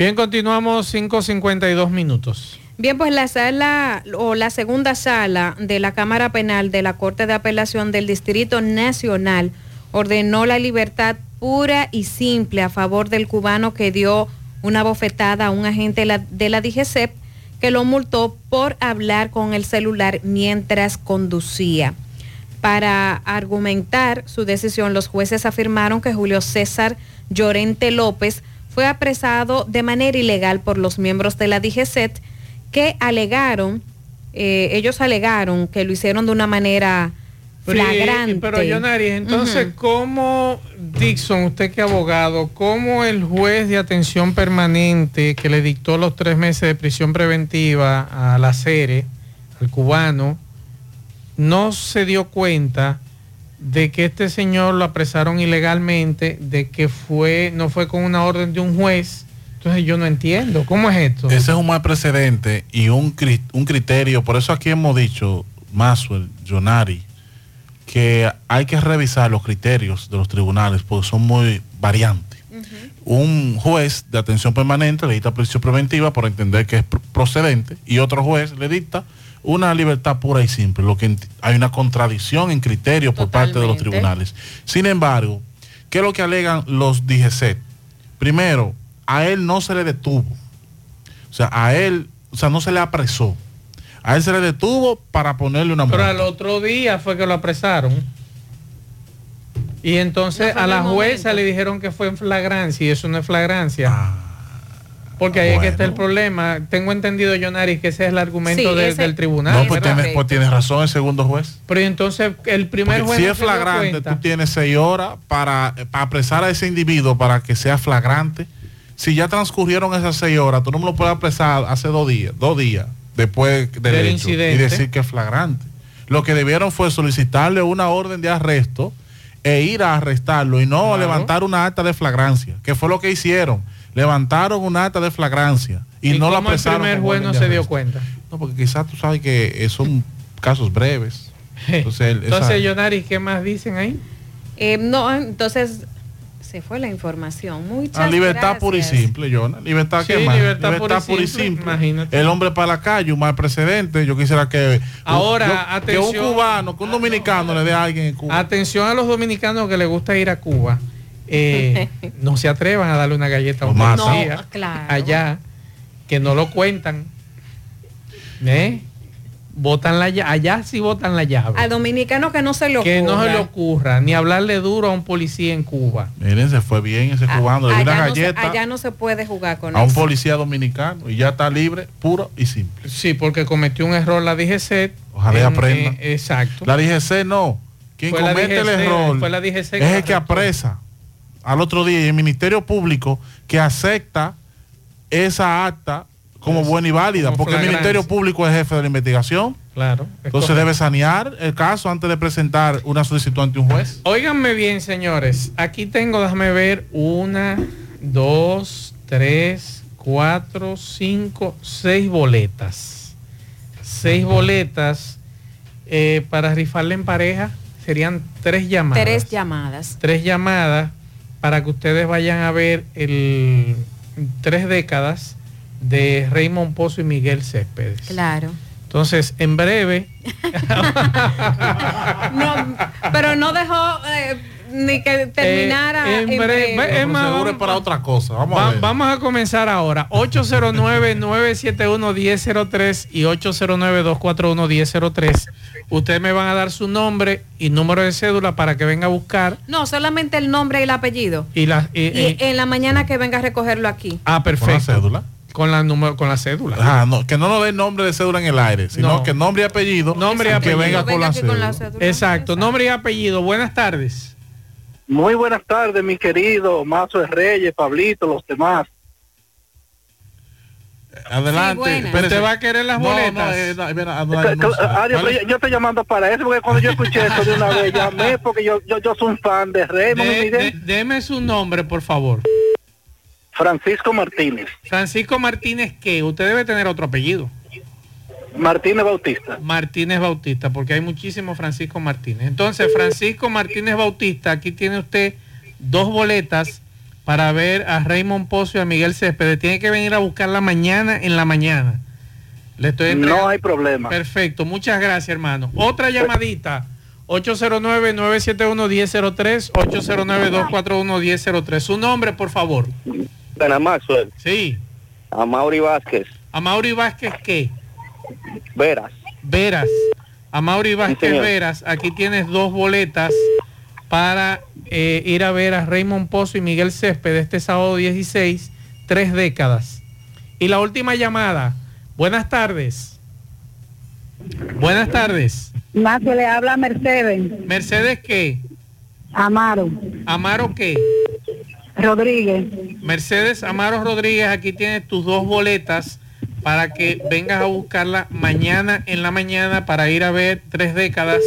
Bien, continuamos 5.52 minutos. Bien, pues la sala o la segunda sala de la Cámara Penal de la Corte de Apelación del Distrito Nacional ordenó la libertad pura y simple a favor del cubano que dio una bofetada a un agente de la, DGCEP que lo multó por hablar con el celular mientras conducía. Para argumentar su decisión, los jueces afirmaron que Julio César Llorente López fue apresado de manera ilegal por los miembros de la DGCET que alegaron, eh, ellos alegaron que lo hicieron de una manera flagrante. Pero, pero Yonari, entonces, Ujú. ¿cómo, Dixon, usted que abogado, cómo el juez de atención permanente que le dictó los tres meses de prisión preventiva a la CERE, al cubano, no se dio cuenta de que este señor lo apresaron ilegalmente, de que fue, no fue con una orden de un juez? Entonces yo no entiendo, ¿cómo es esto? Ese es un mal precedente y un, cri- un criterio. Por eso aquí hemos dicho, Maswell, Jonari, que hay que revisar los criterios de los tribunales porque son muy variantes. Un juez de atención permanente le dicta prisión preventiva por entender que es pr- procedente y otro juez le dicta una libertad pura y simple, lo que hay una contradicción en criterios por parte de los tribunales. Sin embargo, ¿qué es lo que alegan los DGC? Primero, a él no se le detuvo. O sea, a él, o sea, no se le apresó. A él se le detuvo para ponerle una Pero multa. al otro día fue que lo apresaron. Y entonces No a la jueza momento. le dijeron que fue en flagrancia y eso no es flagrancia. Porque ahí es que está el problema. Tengo entendido, Jonari, que ese es el argumento Sí, de- ese- del tribunal. No, pues ¿verdad? tiene, pues tiene razón el segundo juez. Pero entonces el primer Porque juez si no es flagrante, cuenta. tú tienes seis horas para, para apresar a ese individuo para que sea flagrante. Si ya transcurrieron esas seis horas, tú no me lo puedes apresar hace dos días, dos días después del, Del hecho incidente. y decir que es flagrante. Lo que debieron fue solicitarle una orden de arresto e ir a arrestarlo y no Claro. levantar una acta de flagrancia, que fue lo que hicieron. Levantaron una acta de flagrancia y, ¿Y no lo cómo el apresaron. primer juez no se dio cuenta. No, porque quizás tú sabes que eh, son casos breves. [laughs] Entonces, esa- Entonces, ¿qué más dicen ahí? Eh, no, entonces se fue la información. Muchas Ah, libertad pura y simple, Jonah. Libertad, Sí, ¿qué más? libertad pura y simple, imagínate. El hombre para la calle, un mal precedente. Yo quisiera que. Ahora, yo- que atención. un cubano, que un dominicano le dé a alguien en Cuba. Atención a los dominicanos que les gusta ir a Cuba. Eh, [laughs] no se atrevan a darle una galleta a un matan. policía No, claro. allá, que no lo cuentan. ¿Eh? Botan la llave. Allá sí botan la llave. Al dominicano que no se le que no se ocurra. le ocurra ni hablarle duro a un policía en Cuba. Miren, se fue bien ese cubano. Le dio una Allá no, se, galleta allá no se puede jugar con a un eso. policía dominicano y ya está libre, puro y simple. Sí, porque cometió un error la DGC. Ojalá en- aprendan. eh, exacto. La DGC no. Quien Fue la comete el error fue la DGC es el que apresa al otro día y el Ministerio Público que acepta esa acta como buena y válida, porque el. Ministerio Público es jefe de la investigación. Claro. es Entonces correcto. debe sanear el caso antes de presentar una solicitud ante un juez. Óiganme bien, señores. Aquí tengo, déjame ver, una, dos, tres, cuatro, cinco, seis boletas. Seis boletas eh, para rifarle en pareja. Serían tres llamadas. Tres llamadas. Tres llamadas para que ustedes vayan a ver el tres décadas de Raymond Pozo y Miguel Céspedes. Claro. Entonces, en breve, [laughs] No, pero no dejó eh, ni que terminara. Eh, en en breve- breve. vamos- es para otra cosa. Vamos a Va- ver. vamos a comenzar ahora. 809-971-1003 y 809-241-1003. Ustedes me van a dar su nombre y número de cédula para que venga a buscar. No, solamente el nombre y el apellido. Y la, y- Y y- en la mañana que venga a recogerlo aquí. ah, perfecto. Con la cédula. Con la, número, con la cédula. Ajá, no, que no nos dé nombre de cédula en el aire, sino No. que nombre y apellido, Nombre y que apellido. venga con Venga la con la cédula. cédula. Exacto. Nombre y apellido. Buenas tardes. Muy buenas tardes, mi querido Mazo de Reyes, Pablito, los demás. Adelante. buenas. espérese. ¿Usted va a querer las boletas? eh, pero yo, estoy llamando para eso, porque cuando yo escuché eso de una [laughs] vez, llamé porque yo, yo, yo soy un fan de Raymond De- deme su nombre, por favor. Francisco Martínez. Francisco Martínez, ¿qué? Usted debe tener otro apellido. Martínez Bautista. Martínez Bautista, porque hay muchísimos Francisco Martínez. Entonces, Francisco Martínez Bautista, aquí tiene usted dos boletas para ver a Raymond Pozo y a Miguel Céspedes. Tiene que venir a buscarla mañana en la mañana. Le estoy entregando- No hay problema. Perfecto, muchas gracias, hermano. Otra llamadita. 809-971-1003, 809-241-1003. Su nombre, por favor. Maxwell. Sí. A Mauri Vázquez. ¿A Mauri Vázquez qué? Veras. Veras. A Mauri Vázquez. Veras, aquí tienes dos boletas para eh, ir a ver a Raymond Pozo y Miguel Césped este sábado 16, tres décadas. Y la última llamada. Buenas tardes. Buenas tardes. Más que le habla Mercedes Mercedes qué? Amaro Amaro qué? Rodríguez. Mercedes Amaro Rodríguez, aquí tienes tus dos boletas para que vengas a buscarla mañana en la mañana para ir a ver tres décadas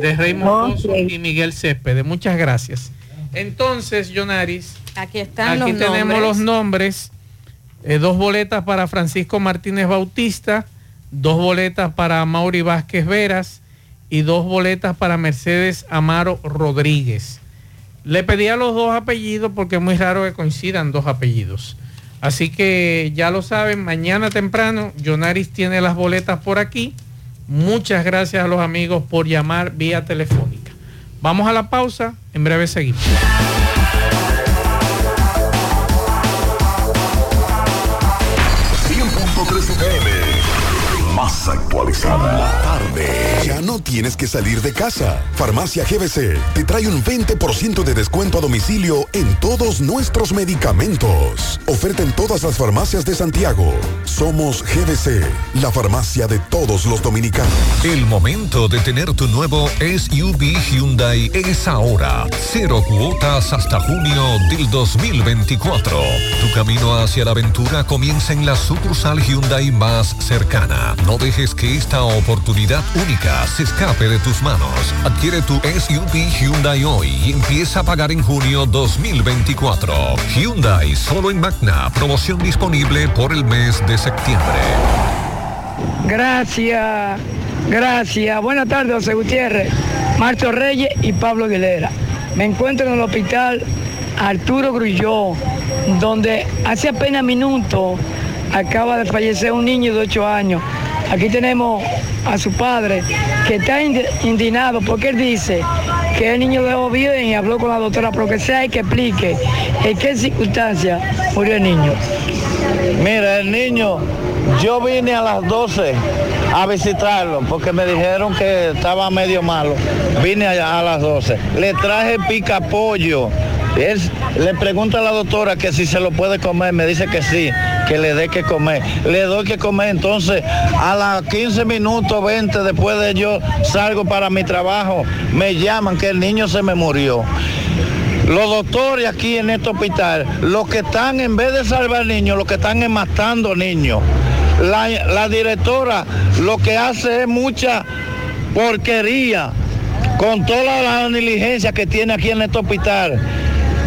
de Raymond Pozo y Miguel Céspedes. Muchas gracias. Entonces, Yonaris, Aquí están aquí los tenemos nombres. los nombres. Eh, dos boletas para Francisco Martínez Bautista, dos boletas para Mauri Vázquez Veras y dos boletas para Mercedes Amaro Rodríguez. Le pedí a los dos apellidos porque es muy raro que coincidan dos apellidos. Así que ya lo saben, mañana temprano Yonaris tiene las boletas por aquí. Muchas gracias a los amigos por llamar vía telefónica. Vamos a la pausa, en breve seguimos. 100.3 FM. Más actualizada. La tarde. Ya no tienes que salir de casa. Farmacia GBC te trae un 20% de descuento a domicilio en todos nuestros medicamentos. Oferta en todas las farmacias de Santiago. Somos GBC, la farmacia de todos los dominicanos. El momento de tener tu nuevo SUV Hyundai es ahora. Cero cuotas hasta junio del 2024. Tu camino hacia la aventura comienza en la sucursal Hyundai más cercana. No dejes que esta oportunidad única se escape de tus manos. Adquiere tu SUV Hyundai hoy y empieza a pagar en junio 2024. Hyundai solo en Magna. Promoción disponible por el mes de septiembre. Gracias, gracias. Buenas tardes, José Gutiérrez, Marto Reyes y Pablo Aguilera. Me encuentro en el hospital Arturo Grulló, donde hace apenas minutos acaba de fallecer un niño de 8 años. Aquí tenemos a su padre que está indi- indignado porque él dice que el niño dejó bien y habló con la doctora, pero que sea y que explique en qué circunstancias murió el niño. Mira, el niño, yo vine a las 12 a visitarlo porque me dijeron que estaba medio malo. Vine allá a las 12. Le traje pica pollo. Él le pregunta a la doctora que si se lo puede comer, me dice que sí, que le dé que comer. Le doy que comer, entonces a las 15 minutos, 20 después de yo salgo para mi trabajo, me llaman que el niño se me murió. Los doctores aquí en este hospital, los que están, en vez de salvar niños, los que están es matando niños. La, la directora lo que hace es mucha porquería con toda la negligencia que tiene aquí en este hospital.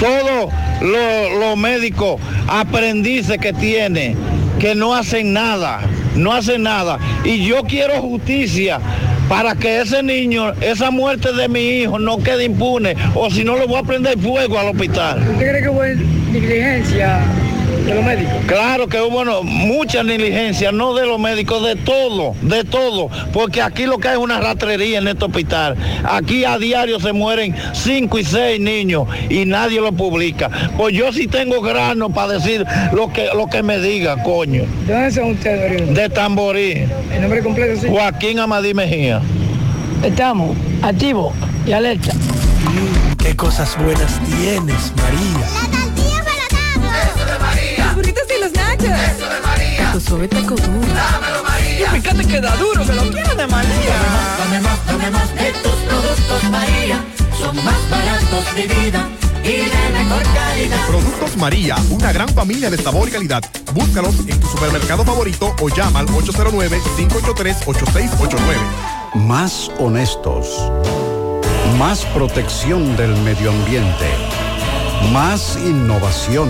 Todos los, los médicos aprendices que tiene, que no hacen nada, no hacen nada. Y yo quiero justicia para que ese niño, esa muerte de mi hijo no quede impune, o si no le voy a prender fuego al hospital. ¿Usted cree que hubo negligencia de los médicos? Claro que hubo no, mucha negligencia, no de los médicos, de todo, de todo, porque aquí lo que hay es una ratrería en este hospital. Aquí a diario se mueren cinco y seis niños y nadie lo publica. Pues yo sí tengo grano para decir lo que, lo que me diga, coño. ¿De dónde son ustedes? De Tamborí. ¿El nombre completo sí? Joaquín Amadí Mejía. Estamos activos y alerta. Qué cosas buenas tienes, María. Y los nachos. Eso de María. Tu suave taco duro. Dámelo, María. Y fíjate que da duro, que lo quiero de María. Dame más, dame más de tus productos, María. son más baratos de vida y de mejor calidad. Productos María, una gran familia de sabor y calidad. Búscalos en tu supermercado favorito o llama al 809-583-8689. Más honestos. Más protección del medio ambiente. Más innovación.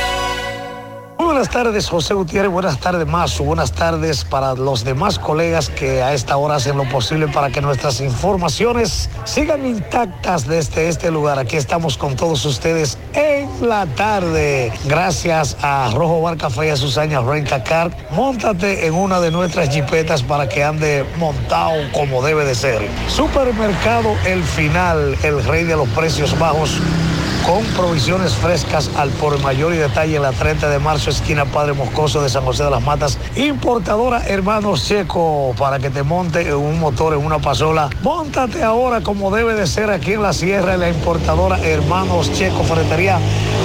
Buenas tardes, José Gutiérrez. Buenas tardes, Mazo. Buenas tardes para los demás colegas que a esta hora hacen lo posible para que nuestras informaciones sigan intactas desde este lugar. Aquí estamos con todos ustedes en la tarde. Gracias a Rojo Bar Café y a Susana Renca Car. Móntate en una de nuestras jipetas para que ande montado como debe de ser. Supermercado El Final, el rey de los precios bajos con provisiones frescas al por mayor y detalle en la 30 de marzo, esquina Padre Moscoso de San José de las Matas. Importadora Hermanos Checo, para que te monte un motor, en una pasola. Móntate ahora como debe de ser aquí en la sierra, en la importadora Hermanos Checo, Ferretería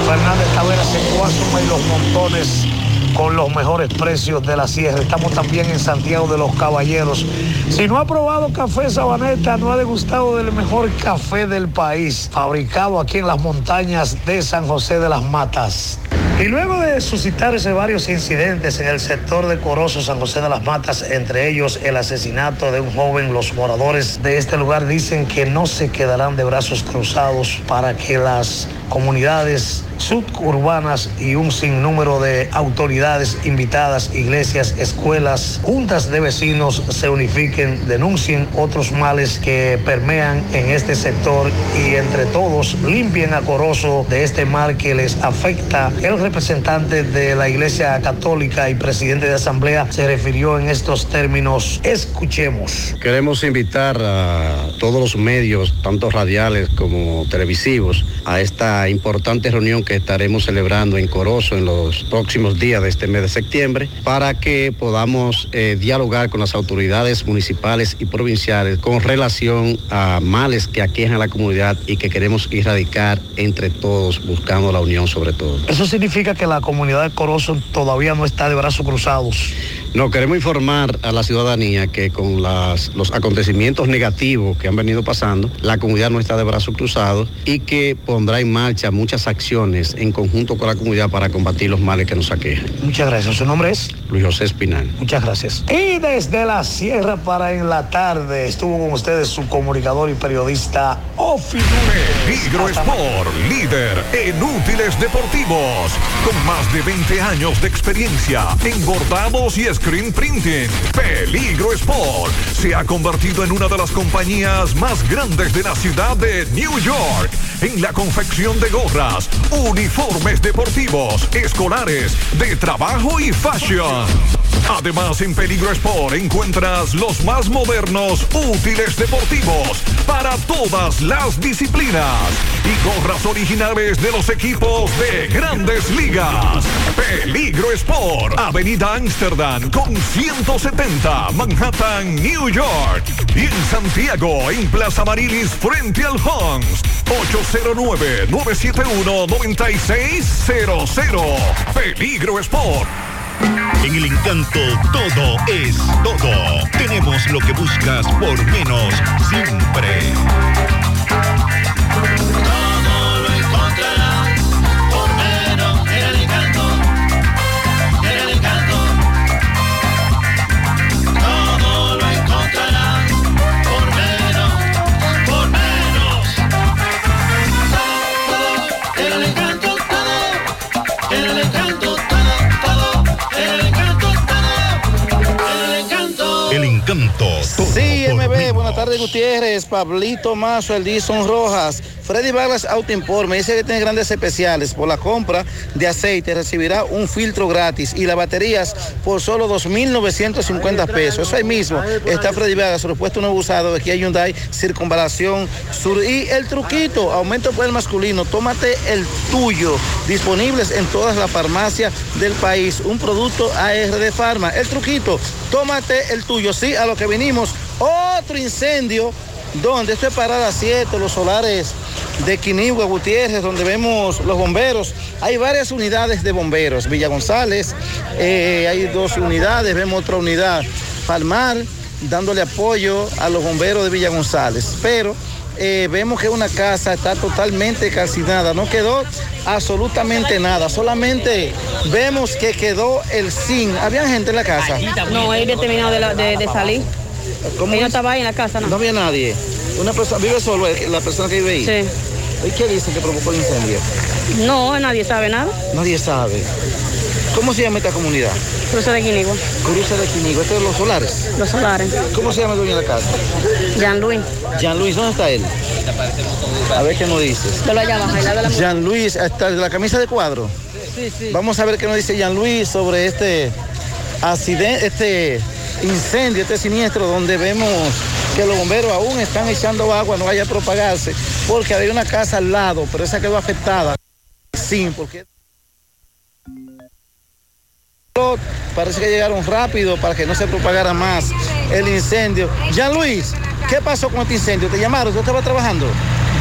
Fernández Taveras en Guasuma y Los Montones con los mejores precios de la sierra. Estamos también en Santiago de los Caballeros. Si no ha probado café Sabaneta, no ha degustado del mejor café del país, fabricado aquí en las montañas de San José de las Matas. Y luego de suscitarse varios incidentes en el sector de Corozo, San José de las Matas, entre ellos el asesinato de un joven, los moradores de este lugar dicen que no se quedarán de brazos cruzados para que las comunidades suburbanas y un sinnúmero de autoridades invitadas, iglesias, escuelas, juntas de vecinos se unifiquen, denuncien otros males que permean en este sector y entre todos limpien a Corozo de este mal que les afecta. El representante de la Iglesia Católica y presidente de Asamblea se refirió en estos términos. Escuchemos. Queremos invitar a todos los medios, tanto radiales como televisivos, a esta importante reunión que estaremos celebrando en Corozo en los próximos días de este mes de septiembre para que podamos eh, dialogar con las autoridades municipales y provinciales con relación a males que aquejan a la comunidad y que queremos erradicar entre todos buscando la unión sobre todo. Eso significa que la comunidad de Corozo todavía no está de brazos cruzados. No, queremos informar a la ciudadanía que con las- los acontecimientos negativos que han venido pasando, la comunidad no está de brazos cruzados y que pondrá en marcha muchas acciones en conjunto con la comunidad para combatir los males que nos aquejan. Muchas gracias. ¿Su nombre es? Luis José Espinal. Muchas gracias. Y desde la sierra para en la tarde estuvo con ustedes su comunicador y periodista Ofi. Peligro Sport, líder en útiles deportivos, con más de 20 años de experiencia en bordados y screen printing. Peligro Sport se ha convertido en una de las compañías más grandes de la ciudad de New York en la confección de gorras, uniformes deportivos, escolares, de trabajo y fashion. Además, en Peligro Sport encuentras los más modernos útiles deportivos para todas las disciplinas y gorras originales de los equipos de grandes ligas. Peligro Sport, Avenida Amsterdam con 170, Manhattan, New York. Y en Santiago, en Plaza Marilis, frente al Hans, 809-971-9600. Peligro Sport. En el encanto todo es todo. Tenemos lo que buscas por menos siempre. Gutiérrez, Pablito Mazo, Eldison Rojas, Freddy Vargas Auto Import, me dice que tiene grandes especiales. Por la compra de aceite recibirá un filtro gratis y las baterías por solo 2.950 pesos. Eso ahí mismo está Freddy Vargas, repuesto nuevo usado de aquí a Hyundai, circunvalación sur. Y el truquito, aumento por el masculino, tómate el tuyo, disponibles en todas las farmacias del país. Un producto AR de Farma. El truquito, tómate el tuyo. Sí, a lo que vinimos, otro incendio donde esto es parada 7, los solares de Quinigua, Gutiérrez, donde vemos los bomberos. Hay varias unidades de bomberos. Villa González, eh, hay dos unidades, vemos otra unidad. Palmar, dándole apoyo a los bomberos de Villa González. Pero eh, vemos que una casa está totalmente calcinada, no quedó absolutamente nada, solamente vemos que quedó el zinc. ¿Había gente en la casa? No, él había terminado de, salir. Él no estaba ahí en la casa, ¿no? No había nadie. Una persona, ¿Vive solo la persona que vive ahí? Sí. ¿Y qué dicen que provocó el incendio? No, nadie sabe nada. Nadie sabe. ¿Cómo se llama esta comunidad? Cruce de Quinigua. Cruce de Quinigua. ¿Esto es los solares? Los solares. ¿Cómo se llama el dueño de la casa? Jean Luis. Jean Luis, ¿dónde está él? A ver qué nos dices. Lo allá abajo, la Jean Luis, hasta la camisa de cuadro. Sí, sí. Vamos a ver qué nos dice Jean Luis sobre este accidente, este incendio, este siniestro, donde vemos que los bomberos aún están echando agua, no vaya a propagarse, porque había una casa al lado, pero esa quedó afectada. Sí, porque parece que llegaron rápido para que no se propagara más el incendio. Jean Luis, ¿qué pasó con este incendio? ¿Te llamaron? ¿Tú estabas trabajando?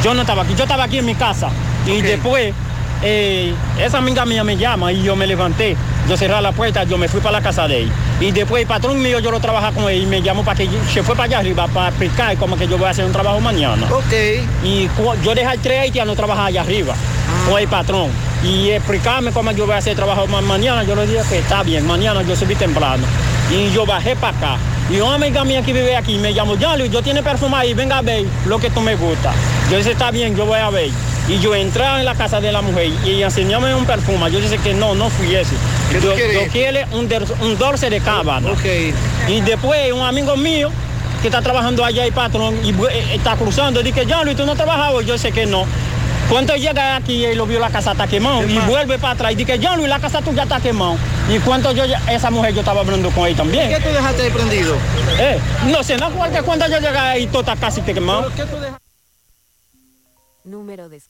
Yo no estaba aquí, yo estaba aquí en mi casa. Y después, eh, esa amiga mía me llama y yo me levanté. Yo cerré la puerta, yo me fui para la casa de él. Y después el patrón mío, yo lo trabajaba con él y me llamó para que se fue para allá arriba para explicar cómo que yo voy a hacer un trabajo mañana. Ok. Y yo dejé tres haitianos trabajar allá arriba con el patrón. Y explicarme cómo yo voy a hacer el trabajo ma- mañana. Yo le dije que está bien, mañana yo subí temprano. Y yo bajé para acá. Y una amiga mía que vive aquí me llamó, ya Luis, yo tiene perfume ahí, venga a ver lo que tú me gusta. Yo dije, está bien, yo voy a ver. Y yo entré en la casa de la mujer y ella enseñóme un perfume. Yo dije que no, no fui ese. ¿Qué tú Yo, quieres? yo quiero un, un dulce de cábana. Y después un amigo mío que está trabajando allá el patrón y eh, está cruzando, dice, ya Luis, tú no trabajabas. Yo sé que no. Cuando llega aquí y lo vio la casa está quemada y vuelve para atrás y dice, ya Luis, la casa tuya está quemada. Y cuando yo, ya- esa mujer yo estaba hablando con él también. ¿Qué tú dejaste ahí prendido? Eh, no sé, no porque cuando yo llegué ahí todo está casi quemado. Número de...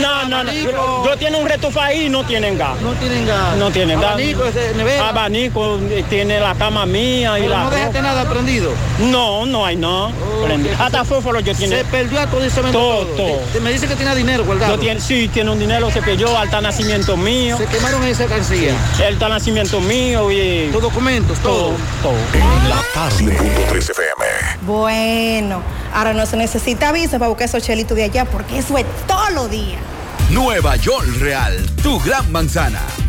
No, no, no. Yo, yo tiene un retufa ahí y no tienen gas. No tienen gas. No tienen gas. Abanico, ese, nevera. Abanico, eh, tiene la cama mía y Pero la. no dejaste nada prendido. No, no hay nada. prendido. Hasta fósforo yo tiene. Se perdió todo ese Todo, todo. todo. Te- Me dice que tiene dinero guardado. Yo tiene, sí, tiene un dinero, se pilló, alta nacimiento mío. Se quemaron esa cancilla. El nacimiento mío y. Tus documentos, todo. Todo. En la tarde. 13 FM. Bueno, ahora no se necesita visa para buscar esos chelitos de allá porque eso es todos los días. Nueva York Real, tu gran manzana.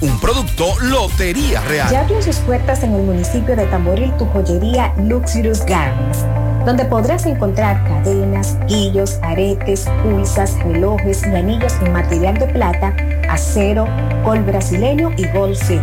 Un producto Lotería Real. Ya abrió sus puertas en el municipio de Tamboril tu joyería Luxurious Garments, donde podrás encontrar cadenas, guillos, aretes, pulsas, relojes y anillos en material de plata, acero, gol brasileño y gol zinc.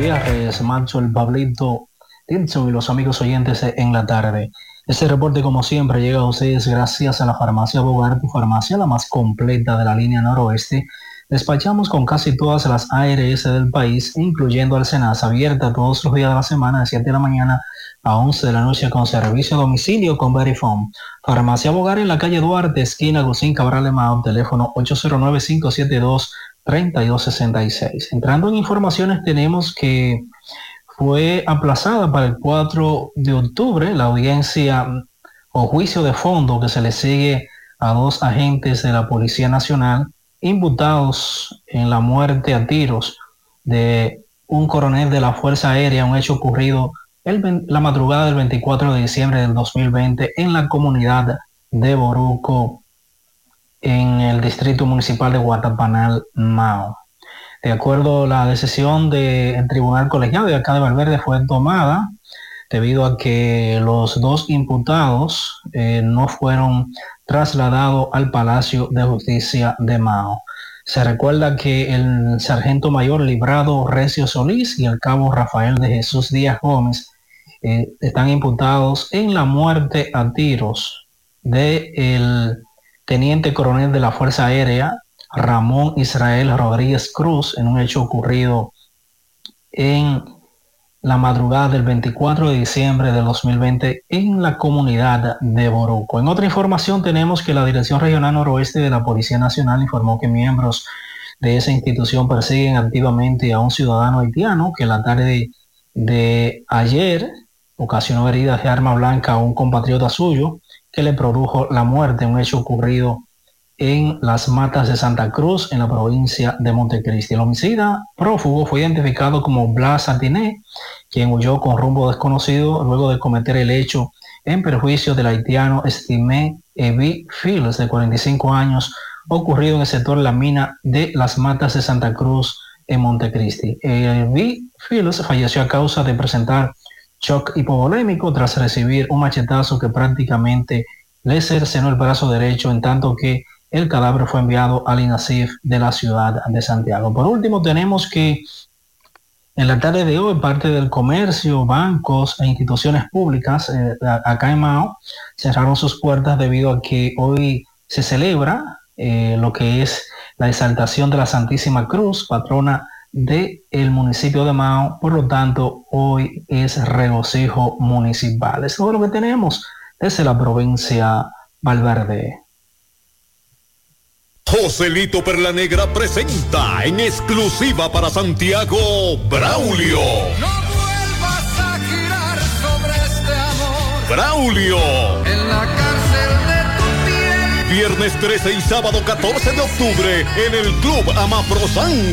Gutiérrez, Macho, el Pablito, Tilson y los amigos oyentes en la tarde. Este reporte como siempre llega a ustedes gracias a la farmacia Bogar, tu farmacia la más completa de la línea noroeste. Despachamos con casi todas las ARS del país, incluyendo al Senasa, abierta todos los días de la semana de 7 de la mañana a 11 de la noche con servicio a domicilio con Verifone. Farmacia Bogar en la calle Duarte, esquina Gusín Cabral de Mao, teléfono 809-572-3266. Entrando en informaciones tenemos que fue aplazada para el 4 de octubre la audiencia o juicio de fondo que se le sigue a dos agentes de la Policía Nacional imputados en la muerte a tiros de un coronel de la Fuerza Aérea, un hecho ocurrido la madrugada del 24 de diciembre del 2020 en la comunidad de Boruco, en el distrito municipal de Guatapanal, Mao. De acuerdo a la decisión del Tribunal Colegiado de acá de Valverde fue tomada debido a que los dos imputados eh, no fueron trasladados al Palacio de Justicia de Mao. Se recuerda que el sargento mayor Librado Recio Solís y el cabo Rafael de Jesús Díaz Gómez eh, están imputados en la muerte a tiros del teniente coronel de la Fuerza Aérea Ramón Israel Rodríguez Cruz en un hecho ocurrido en la madrugada del 24 de diciembre de 2020 en la comunidad de Boruco. En otra información tenemos que la Dirección Regional Noroeste de la Policía Nacional informó que miembros de esa institución persiguen activamente a un ciudadano haitiano que la tarde de ayer ocasionó heridas de arma blanca a un compatriota suyo que le produjo la muerte, un hecho ocurrido en las matas de Santa Cruz, en la provincia de Montecristi. El homicida prófugo fue identificado como Blas Sardiné, quien huyó con rumbo desconocido luego de cometer el hecho en perjuicio del haitiano Estimé Evi Fields, de 45 años, ocurrido en el sector La Mina de las Matas de Santa Cruz, en Montecristi. Evi Fields falleció a causa de presentar shock hipovolémico tras recibir un machetazo que prácticamente le cercenó el brazo derecho, en tanto que el cadáver fue enviado al INASIF de la ciudad de Santiago. Por último, tenemos que en la tarde de hoy, parte del comercio, bancos e instituciones públicas eh, acá en Mao cerraron sus puertas debido a que hoy se celebra eh, lo que es la exaltación de la Santísima Cruz, patrona del el municipio de Mao. Por lo tanto, hoy es regocijo municipal. Eso es lo que tenemos desde la provincia Valverde. Joselito Perla Negra presenta en exclusiva para Santiago Braulio. No vuelvas a girar sobre este amor. Braulio. En la cárcel de tu piel. Viernes 13 y sábado 14 de octubre en el Club Amaprosan.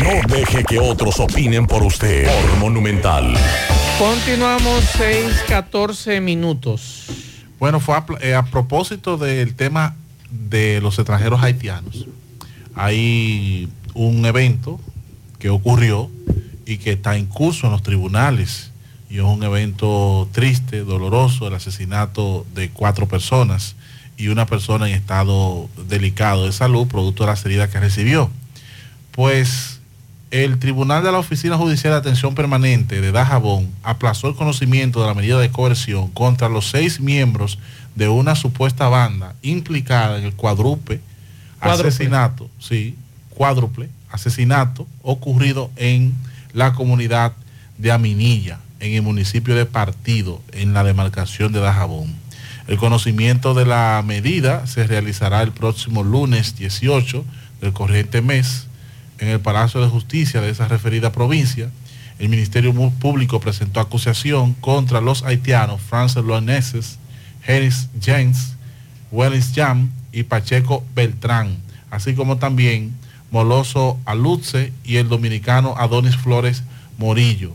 No deje que otros opinen por usted. Por Monumental. Continuamos 6, 14 minutos. Bueno, fue a, eh, a propósito del tema de los extranjeros haitianos. Hay un evento que ocurrió y que está en curso en los tribunales. Y es un evento triste, doloroso, el asesinato de cuatro personas y una persona en estado delicado de salud, producto de las heridas que recibió. Pues el Tribunal de la Oficina Judicial de Atención Permanente de Dajabón aplazó el conocimiento de la medida de coerción contra los seis miembros de una supuesta banda implicada en el cuádruple Cuádruple. asesinato, sí, cuádruple asesinato ocurrido en la comunidad de Aminilla, en el municipio de Partido, en la demarcación de Dajabón. El conocimiento de la medida se realizará el próximo lunes 18 del corriente mes en el Palacio de Justicia de esa referida provincia. El Ministerio Público presentó acusación contra los haitianos Francis Loaneses, Harris James, Wellis Jam y Pacheco Beltrán, así como también Moloso Aluce y el dominicano Adonis Flores Morillo.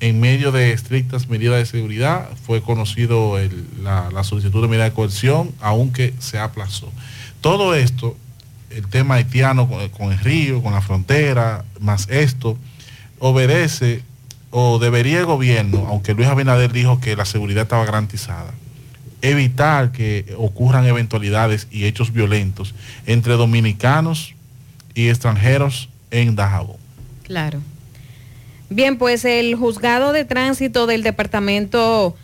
En medio de estrictas medidas de seguridad fue conocido la, la solicitud de medida de coerción, aunque se aplazó. Todo esto, el tema haitiano con, el río, con la frontera, más esto, obedece o debería el gobierno, aunque Luis Abinader dijo que la seguridad estaba garantizada, evitar que ocurran eventualidades y hechos violentos entre dominicanos y extranjeros en Dajabón. Claro. Bien, pues el juzgado de tránsito del Departamento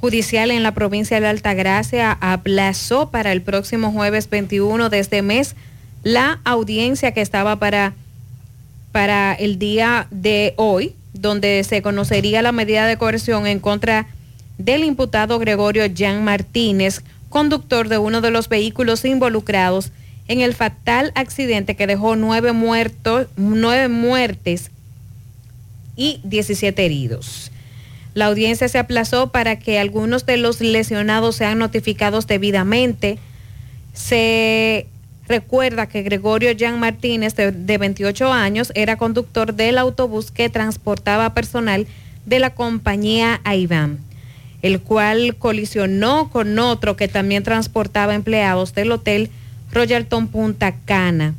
Judicial en la provincia de Altagracia aplazó para el próximo jueves 21 de este mes la audiencia que estaba para, para el día de hoy, donde se conocería la medida de coerción en contra del imputado Gregorio Jan Martínez, conductor de uno de los vehículos involucrados en el fatal accidente que dejó nueve muertos, nueve muertes y 17 heridos. La audiencia se aplazó para que algunos de los lesionados sean notificados debidamente. Se recuerda que Gregorio Jean Martínez, de, de 28 años, era conductor del autobús que transportaba personal de la compañía Aiván, el cual colisionó con otro que también transportaba empleados del hotel Royalton Punta Cana.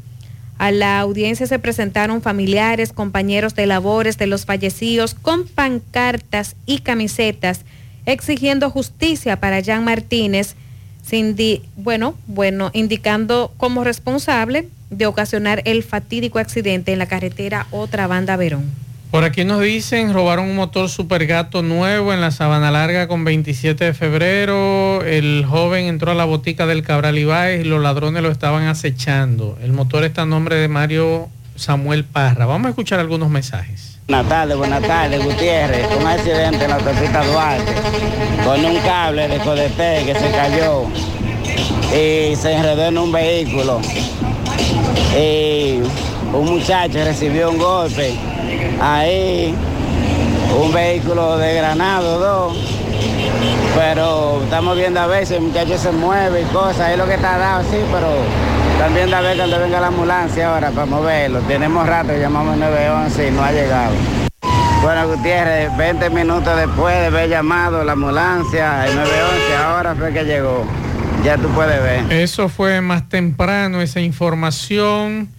A la audiencia se presentaron familiares, compañeros de labores de los fallecidos con pancartas y camisetas exigiendo justicia para Jean Martínez, sin di- bueno, bueno, indicando como responsable de ocasionar el fatídico accidente en la carretera Otra Banda Verón. Por aquí nos dicen, robaron un motor super gato nuevo en la Sabana Larga con 27 de febrero. El joven entró a la botica del Cabral Ibáez y los ladrones lo estaban acechando. El motor está a nombre de Mario Samuel Parra. Vamos a escuchar algunos mensajes. Buenas tardes, buenas tardes, Gutiérrez. Un accidente en la autopista Duarte con un cable de Codete que se cayó y se enredó en un vehículo. Y un muchacho recibió un golpe. Ahí, un vehículo de Granado, dos. Pero estamos viendo a veces el muchacho se mueve y cosas. Ahí lo que está dado, sí, pero también a ver cuando venga la ambulancia ahora para moverlo. Tenemos rato, llamamos 911 y no ha llegado. Bueno, Gutiérrez, 20 minutos después de haber llamado la ambulancia, el 911, ahora fue que llegó. Ya tú puedes ver. Eso fue más temprano, esa información.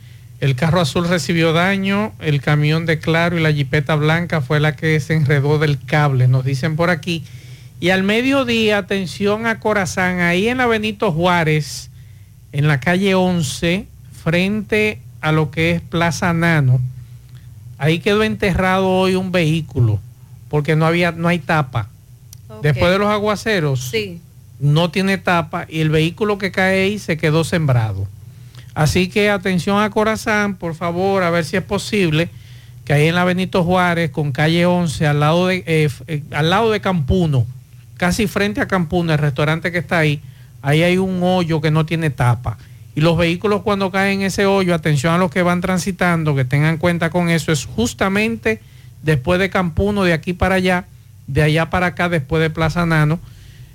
El carro azul recibió daño, el camión de Claro y la jipeta blanca fue la que se enredó del cable, nos dicen por aquí. Y al mediodía, atención a Corazán, ahí en la Juárez, en la calle 11, frente a lo que es Plaza Nano. Ahí quedó enterrado hoy un vehículo, porque no había, no hay tapa. Después de los aguaceros, Sí. no tiene tapa y el vehículo que cae ahí se quedó sembrado. Así que atención a Corazán, por favor, a ver si es posible que ahí en la Benito Juárez, con calle 11, al lado de, eh, eh, al lado de Campuno, casi frente a Campuno, el restaurante que está ahí, ahí hay un hoyo que no tiene tapa. Y los vehículos cuando caen en ese hoyo, atención a los que van transitando, que tengan cuenta con eso, es justamente después de Campuno, de aquí para allá, de allá para acá, después de Plaza Nano,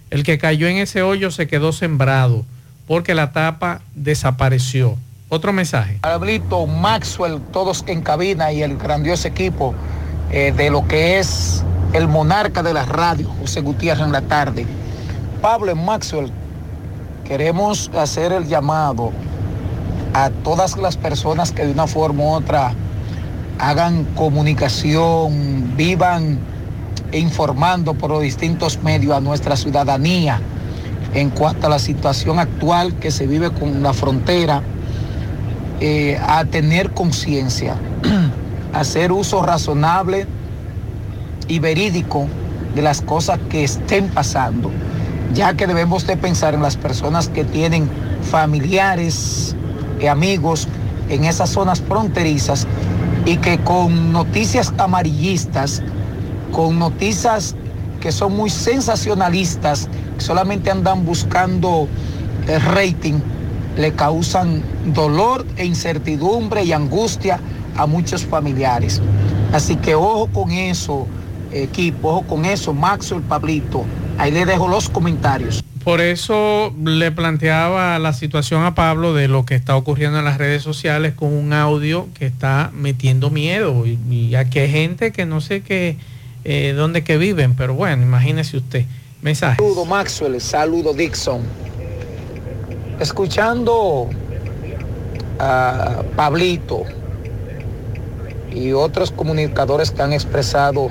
el que cayó en ese hoyo se quedó sembrado porque la tapa desapareció. Otro mensaje. Pablito, Maxwell, todos en cabina y el grandioso equipo eh, de lo que es el monarca de la radio, José Gutiérrez en la tarde. Pablo Maxwell, queremos hacer el llamado a todas las personas que de una forma u otra hagan comunicación, vivan informando por los distintos medios a nuestra ciudadanía en cuanto a la situación actual que se vive con la frontera, eh, a tener conciencia, [clears throat] hacer uso razonable y verídico de las cosas que estén pasando, ya que debemos de pensar en las personas que tienen familiares y amigos en esas zonas fronterizas y que con noticias amarillistas, con noticias que son muy sensacionalistas, que solamente andan buscando el rating, le causan dolor e incertidumbre y angustia a muchos familiares. Así que ojo con eso, equipo, ojo con eso, Maxwell Pablito. Ahí le dejo los comentarios. Por eso le planteaba la situación a Pablo de lo que está ocurriendo en las redes sociales con un audio que está metiendo miedo y, y aquí hay gente que no sé qué, eh, dónde que viven, pero bueno, imagínese usted. Mensaje. Saludo Maxwell, saludo Dixon. Escuchando a Pablito y otros comunicadores que han expresado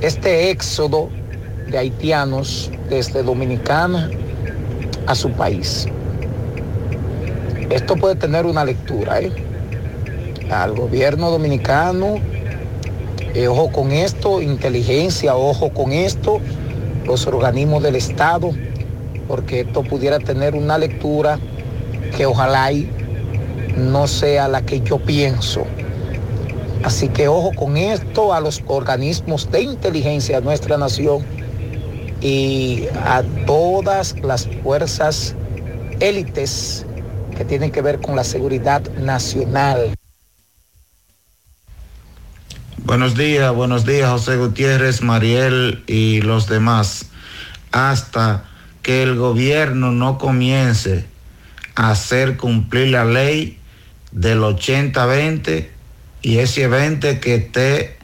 este éxodo de haitianos desde Dominicana a su país. Esto puede tener una lectura, ¿eh? Al gobierno dominicano, eh, ojo con esto, inteligencia, ojo con esto, los organismos del Estado, porque esto pudiera tener una lectura que ojalá y no sea la que yo pienso. Así que ojo con esto a los organismos de inteligencia de nuestra nación y a todas las fuerzas élites que tienen que ver con la seguridad nacional. Buenos días, buenos días, José Gutiérrez, Mariel y los demás. Hasta que el gobierno no comience a hacer cumplir la ley del 80-20 y ese 20 que esté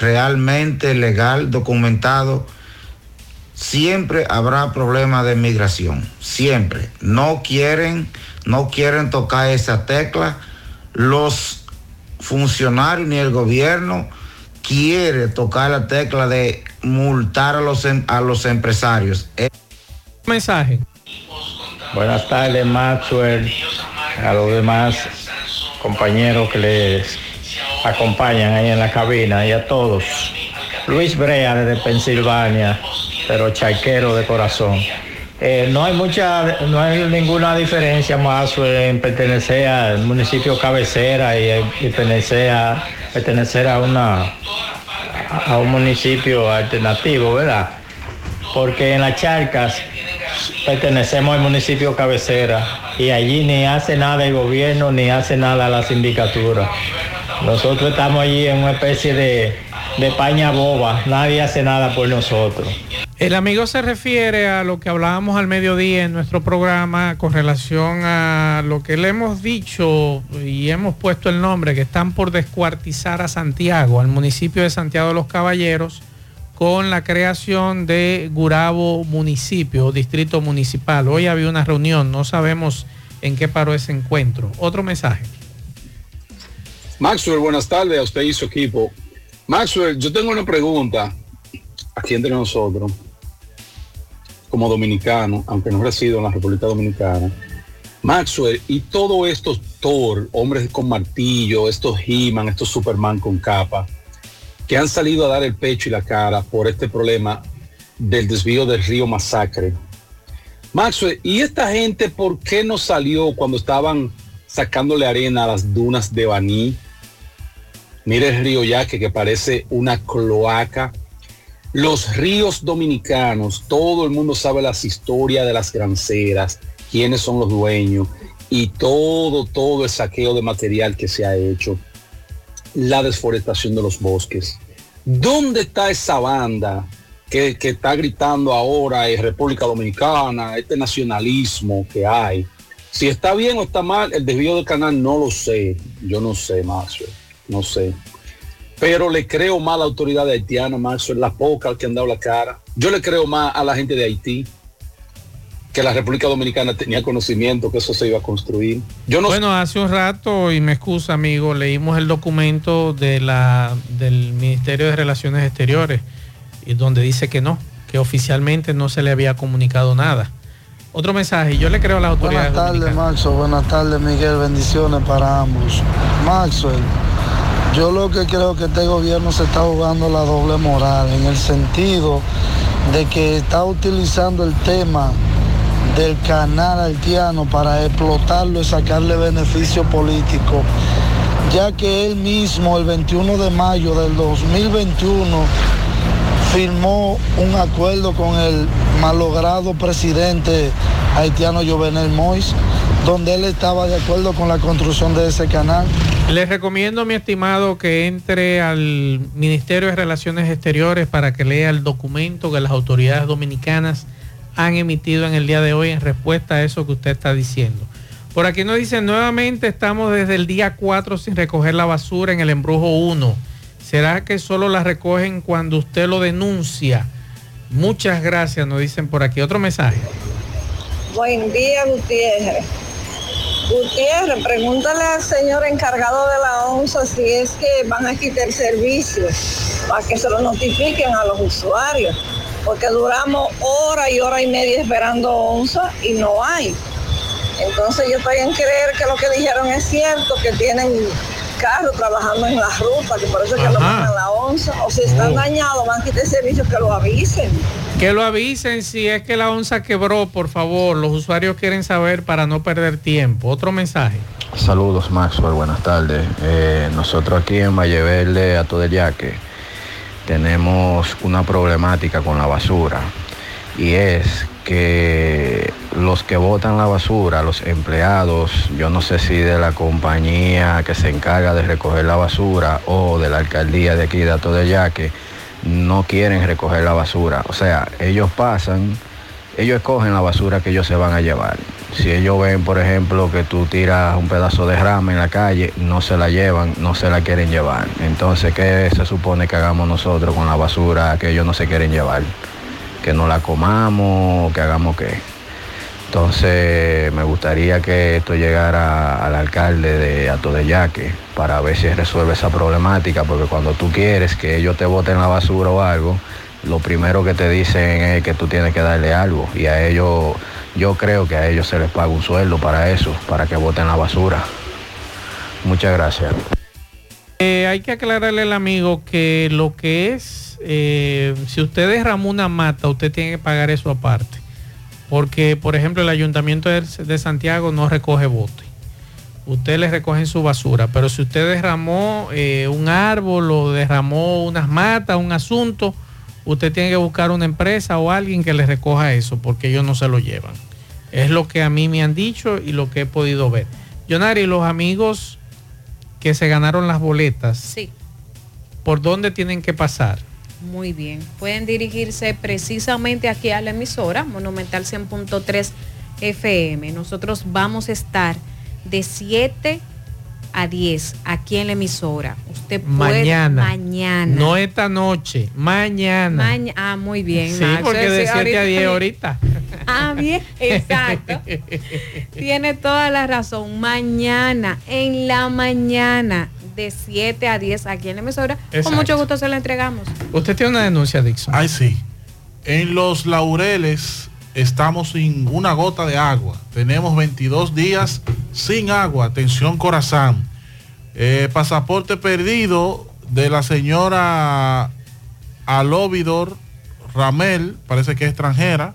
realmente legal, documentado, siempre habrá problemas de migración, siempre. No quieren, no quieren tocar esa tecla. Los funcionarios ni el gobierno quiere tocar la tecla de multar a los, em- a los empresarios. Eh, Mensaje. Buenas tardes, Maxwell, a los demás compañeros que les acompañan ahí en la cabina y a todos. Luis Brea desde Pensilvania, pero charquero de corazón. Eh, no hay mucha, no hay ninguna diferencia más en pertenecer al municipio cabecera y, pertenecer a, pertenecer a una a un municipio alternativo, ¿verdad? Porque en las charcas pertenecemos al municipio cabecera y allí ni hace nada el gobierno ni hace nada la sindicatura. Nosotros estamos allí en una especie de, de paña boba, nadie hace nada por nosotros. El amigo se refiere a lo que hablábamos al mediodía en nuestro programa con relación a lo que le hemos dicho y hemos puesto el nombre, que están por descuartizar a Santiago, al municipio de Santiago de los Caballeros, con la creación de Gurabo Municipio Distrito Municipal. Hoy había una reunión, no sabemos en qué paró ese encuentro. Otro mensaje. Maxwell, buenas tardes a usted y su equipo. Maxwell, yo tengo una pregunta aquí entre nosotros, como dominicano, aunque no resido en la República Dominicana. Maxwell, y todos estos Thor, hombres con martillo, estos He-Man, estos Superman con capa, que han salido a dar el pecho y la cara por este problema del desvío del río Masacre. Maxwell, ¿y esta gente por qué no salió cuando estaban sacándole arena a las dunas de Baní? Mire el río Yaque que parece una cloaca. Los ríos dominicanos, todo el mundo sabe las historias de las granceras, quiénes son los dueños y todo, todo el saqueo de material que se ha hecho, la desforestación de los bosques. ¿Dónde está esa banda que, que está gritando ahora en República Dominicana, este nacionalismo que hay? Si está bien o está mal, el desvío del canal no lo sé, yo no sé, Mazo, no sé. Pero le creo más a la autoridad de haitiana, Mazo, la poca que han dado la cara. Yo le creo más a la gente de Haití que la República Dominicana tenía conocimiento que eso se iba a construir. Yo no bueno, hace un rato, y me excusa amigo, leímos el documento de la, del Ministerio de Relaciones Exteriores, y donde dice que no, que oficialmente no se le había comunicado nada. Otro mensaje, yo le creo a las autoridades. Buenas tardes, Maxo. Buenas tardes, Miguel. Bendiciones para ambos. Maxwell, yo lo que creo que este gobierno se está jugando la doble moral, en el sentido de que está utilizando el tema del canal haitiano para explotarlo y sacarle beneficio político, ya que él mismo el 21 de mayo del 2021 firmó un acuerdo con el malogrado presidente haitiano Jovenel Mois, donde él estaba de acuerdo con la construcción de ese canal. Les recomiendo, mi estimado, que entre al Ministerio de Relaciones Exteriores para que lea el documento que las autoridades dominicanas han emitido en el día de hoy en respuesta a eso que usted está diciendo. Por aquí nos dicen nuevamente estamos desde el día 4 sin recoger la basura en el embrujo 1. ¿Será que solo la recogen cuando usted lo denuncia? Muchas gracias, nos dicen por aquí. Otro mensaje. Buen día, Gutiérrez. Gutiérrez, pregúntale al señor encargado de la ONSA si es que van a quitar el servicio para que se lo notifiquen a los usuarios, porque duramos hora y hora y media esperando ONSA y no hay. Entonces yo estoy en creer que lo que dijeron es cierto, que tienen carros trabajando en la ruta, que por eso es que lo Ajá. mandan a la ONSA, o si están Oh. dañados van a quitar el servicio, que lo avisen. Que lo avisen si es que la onza quebró, por favor. Los usuarios quieren saber para no perder tiempo. Otro mensaje. Saludos Maxwell, buenas tardes. Eh, nosotros aquí en Valle Verde, a todo el yaque, tenemos una problemática con la basura y es que los que botan la basura, los empleados, yo no sé si de la compañía que se encarga de recoger la basura o de la alcaldía de aquí de Ato de Yaque, no quieren recoger la basura. O sea, ellos pasan, ellos escogen la basura que ellos se van a llevar. Si ellos ven, por ejemplo, que tú tiras un pedazo de rama en la calle, no se la llevan, no se la quieren llevar. Entonces, ¿qué se supone que hagamos nosotros con la basura que ellos no se quieren llevar? Que no la comamos, que hagamos qué. Entonces, me gustaría que esto llegara al alcalde de Ato de Yaque para ver si resuelve esa problemática, porque cuando tú quieres que ellos te boten la basura o algo, lo primero que te dicen es que tú tienes que darle algo y a ellos, yo creo que a ellos se les paga un sueldo para eso, para que boten la basura. Muchas gracias. Eh, hay que aclararle al amigo que lo que es, eh, si usted derramó una mata, usted tiene que pagar eso aparte. Porque, por ejemplo, el ayuntamiento de, Santiago no recoge bote. Usted le recoge su basura, pero si usted derramó eh, un árbol o derramó unas matas, un asunto, usted tiene que buscar una empresa o alguien que le recoja eso, porque ellos no se lo llevan. Es lo que a mí me han dicho y lo que he podido ver. Jonari, los amigos que se ganaron las boletas, Sí, ¿por dónde tienen que pasar? Muy bien. Pueden dirigirse precisamente aquí a la emisora, Monumental 100.3 FM. Nosotros vamos a estar de 7 a 10 aquí en la emisora. Usted puede Mañana. mañana. No esta noche, mañana. Maña- ah, muy bien. Sí, porque de Sí, 7 a 10 ahorita. [laughs] Ah, bien, exacto. [laughs] Tiene toda la razón. Mañana, en la mañana, de 7 a 10 aquí en la emisora. Exacto. Con mucho gusto se la entregamos. Usted tiene una denuncia, Dixon. Ay, sí. En los laureles estamos sin una gota de agua. Tenemos 22 días sin agua. Atención, Corazán. Eh, pasaporte perdido de la señora Alóvidor Ramel, parece que es extranjera.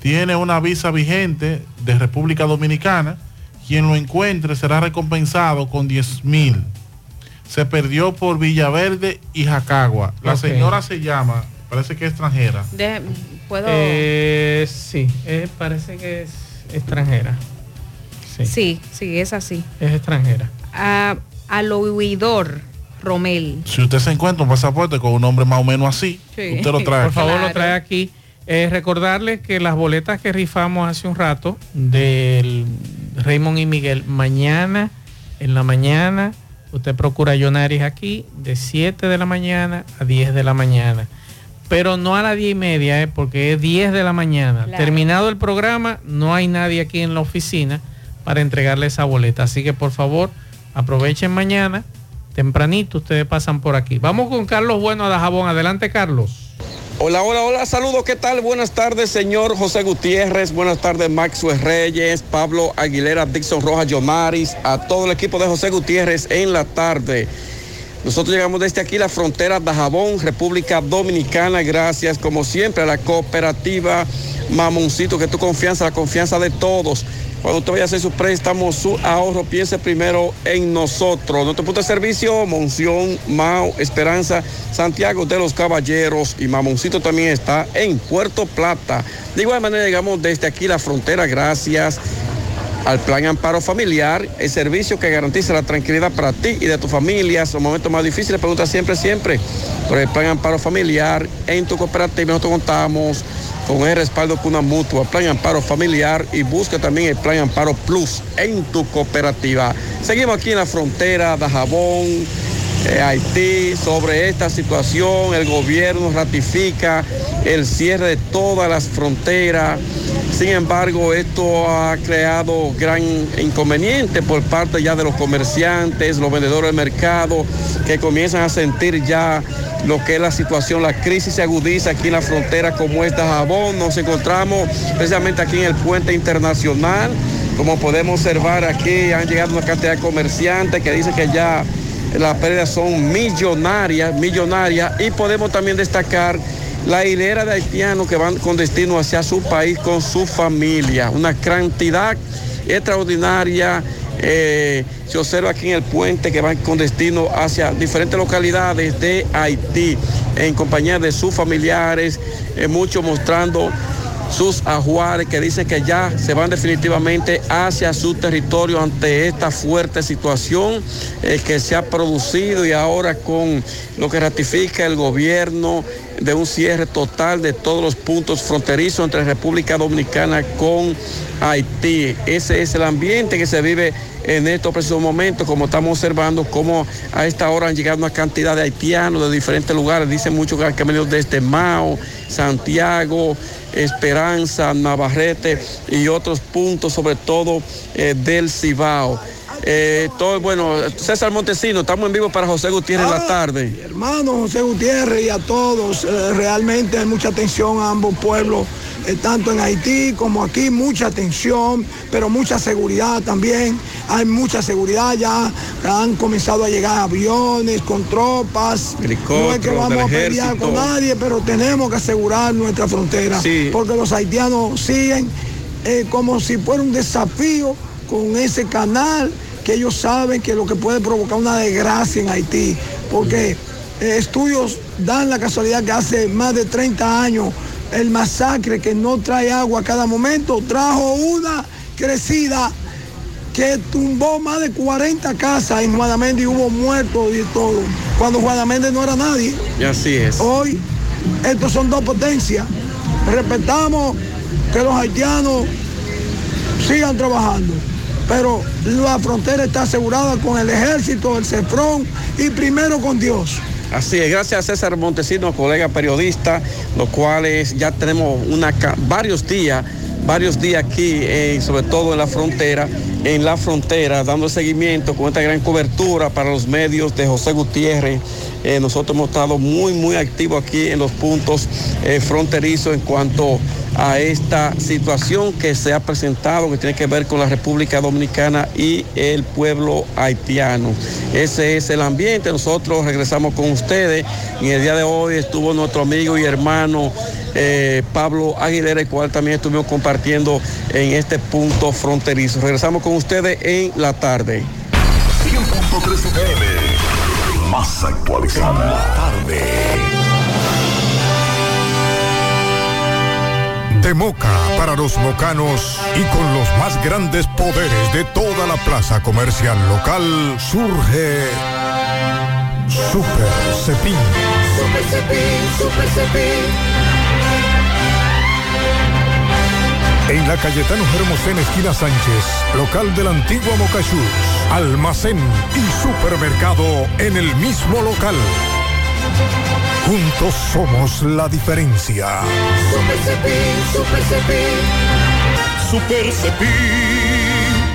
Tiene una visa vigente de República Dominicana. Quien lo encuentre será recompensado con 10 mil. Se perdió por Villaverde y Jacagua. La señora se llama, parece que es extranjera. De- ¿Puedo? Eh, sí, eh, parece que es extranjera. Sí, sí, sí, es así. es extranjera. A, al oidor Romel. Si usted se encuentra un pasaporte con un nombre más o menos así, Sí. usted lo trae. Por favor, Claro. lo trae aquí. Eh, recordarles que las boletas que rifamos hace un rato del Raymond y Miguel, mañana, en la mañana, usted procura Yonaris aquí de 7 de la mañana a 10 de la mañana. Pero no a las 10 y media, eh, porque es 10 de la mañana. Claro. Terminado el programa, no hay nadie aquí en la oficina para entregarle esa boleta. Así que por favor, aprovechen mañana, tempranito, ustedes pasan por aquí. Vamos con Carlos Bueno de Jabón. Adelante, Carlos. Hola, hola, hola, saludos, ¿qué tal? Buenas tardes, señor José Gutiérrez, buenas tardes, Maxwell Reyes, Pablo Aguilera, Dixon Rojas, Yomaris, a todo el equipo de José Gutiérrez en la tarde. Nosotros llegamos desde aquí, la frontera de República Dominicana, gracias como siempre a la cooperativa Mamoncito, que tu confianza, la confianza de todos. Cuando usted vaya a hacer su préstamo, su ahorro, piense primero en nosotros. Nuestro punto de servicio, Monción, Mao, Esperanza, Santiago de los Caballeros y Mamoncito también está en Puerto Plata. De igual manera llegamos desde aquí la frontera, gracias al Plan Amparo Familiar, el servicio que garantiza la tranquilidad para ti y de tu familia. Son momentos más difíciles, pregunta siempre, siempre por el Plan Amparo Familiar. En tu cooperativa nosotros contamos con el respaldo con una mutua, Plan Amparo Familiar y busca también el Plan Amparo Plus en tu cooperativa. Seguimos aquí en la frontera de Jabón, eh, Haití. Sobre esta situación, el gobierno ratifica el cierre de todas las fronteras. Sin embargo, esto ha creado gran inconveniente por parte ya de los comerciantes, los vendedores del mercado, que comienzan a sentir ya lo que es la situación, la crisis se agudiza aquí en la frontera como esta Jabón. Nos encontramos precisamente aquí en el puente internacional. Como podemos observar aquí, han llegado una cantidad de comerciantes que dicen que ya las pérdidas son millonarias, millonarias. Y podemos también destacar la hilera de haitianos que van con destino hacia su país con su familia. Una cantidad extraordinaria. eh, se observa aquí en el puente que van con destino hacia diferentes localidades de Haití en compañía de sus familiares, eh, muchos mostrando sus ajuares que dicen que ya se van definitivamente hacia su territorio ante esta fuerte situación eh, que se ha producido y ahora con lo que ratifica el gobierno de un cierre total de todos los puntos fronterizos entre República Dominicana con Haití. Ese es el ambiente que se vive en estos precisos momentos, como estamos observando, como a esta hora han llegado una cantidad de haitianos de diferentes lugares, dicen muchos que han venido desde Mao, Santiago, Esperanza, Navarrete y otros puntos, sobre todo eh, del Cibao. Eh, todo bueno, César Montesino, estamos en vivo para José Gutiérrez en la tarde. Hermano José Gutiérrez y a todos, eh, realmente hay mucha atención a ambos pueblos, eh, tanto en Haití como aquí, mucha atención, pero mucha seguridad también. Hay mucha seguridad ya, han comenzado a llegar aviones con tropas. no es que vamos a pelear con nadie, pero tenemos que asegurar nuestra frontera, Sí. porque los haitianos siguen eh, como si fuera un desafío con ese canal que ellos saben que lo que puede provocar una desgracia en Haití, porque eh, estudios dan la casualidad que hace más de 30 años el masacre que no trae agua a cada momento trajo una crecida que tumbó más de 40 casas en Juanamente y hubo muertos y todo, cuando Juanamente no era nadie. Y así es. Hoy, estos son dos potencias. Respetamos que los haitianos sigan trabajando, pero la frontera está asegurada con el ejército, el CEFRON y primero con Dios. Así es, gracias a César Montesino, colega periodista, los cuales ya tenemos una, varios días, varios días aquí, eh, sobre todo en la frontera, en la frontera, dando seguimiento con esta gran cobertura para los medios de José Gutiérrez. Eh, nosotros hemos estado muy, muy activos aquí en los puntos eh, fronterizos en cuanto a esta situación que se ha presentado, que tiene que ver con la República Dominicana y el pueblo haitiano. Ese es el ambiente. Nosotros regresamos con ustedes. Y el día de hoy estuvo nuestro amigo y hermano eh, Pablo Aguilera, el cual también estuvimos compartiendo en este punto fronterizo. Regresamos con ustedes en la tarde. Más actualizada. La tarde. De Moca para los mocanos y con los más grandes poderes de toda la plaza comercial local surge Super Cepín. Super Cepín, Super Cepín. En la Cayetano Hermosén, esquina Sánchez, local de la antigua almacén y supermercado en el mismo local. Juntos somos la diferencia. Super Cepín, Super Cepín. Super Cepín.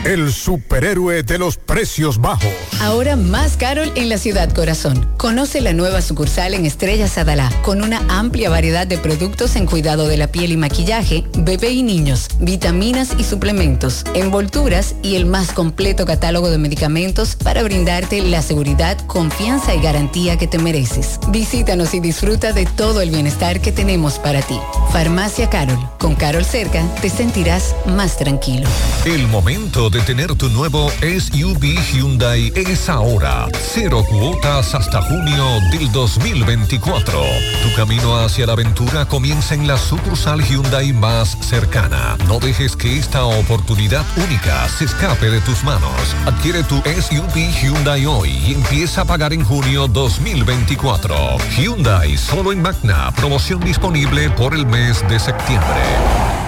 El superhéroe de los precios bajos. Ahora más Carol en la ciudad corazón. Conoce la nueva sucursal en Estrellas Adalá con una amplia variedad de productos en cuidado de la piel y maquillaje, bebé y niños, vitaminas y suplementos, envolturas y el más completo catálogo de medicamentos para brindarte la seguridad, confianza y garantía que te mereces. Visítanos y disfruta de todo el bienestar que tenemos para ti. Farmacia Carol. Con Carol cerca te sentirás más tranquilo. El momento de tener tu nuevo SUV Hyundai es ahora. Cero cuotas hasta junio del 2024. Tu camino hacia la aventura comienza en la sucursal Hyundai más cercana. No dejes que esta oportunidad única se escape de tus manos. Adquiere tu SUV Hyundai hoy y empieza a pagar en junio 2024. Hyundai solo en Magna. Promoción disponible por el mes de septiembre.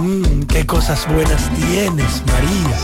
Mmm, qué cosas buenas tienes, María.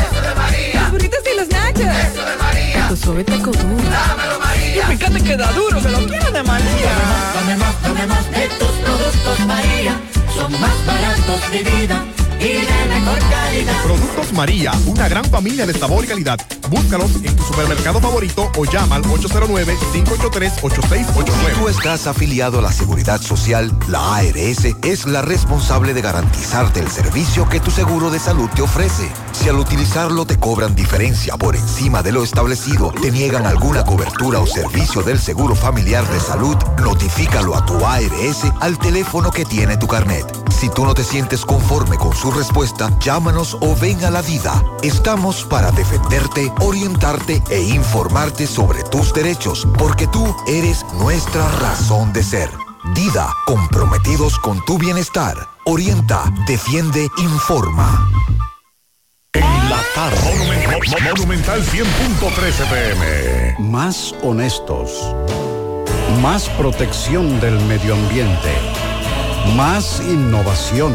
Eso de María. Los burritos y los nachos. Eso de María. Tu suave taco duro. Dámelo, María. Y fíjate que da duro, que lo quiero de María. Dame más, dame más de tus productos, María. Son más baratos de vida y de mejor calidad. Productos María, una gran familia de sabor y calidad. Búscalos en tu supermercado favorito o llama al 809-583-8689. Si tú estás afiliado a la Seguridad Social, la ARS es la responsable de garantizarte el servicio que tu seguro de salud te ofrece. Si al utilizarlo te cobran diferencia por encima de lo establecido, te niegan alguna cobertura o servicio del Seguro Familiar de Salud, notifícalo a tu ARS al teléfono que tiene tu carnet. Si tú no te sientes conforme con su respuesta, llámanos o ven a la vida. Estamos para defenderte, orientarte e informarte sobre tus derechos, porque tú eres nuestra razón de ser. Dida, comprometidos con tu bienestar. Orienta, defiende, informa. En la tarde. Monumental 100.13 pm. Más honestos. Más protección del medio ambiente. Más innovación.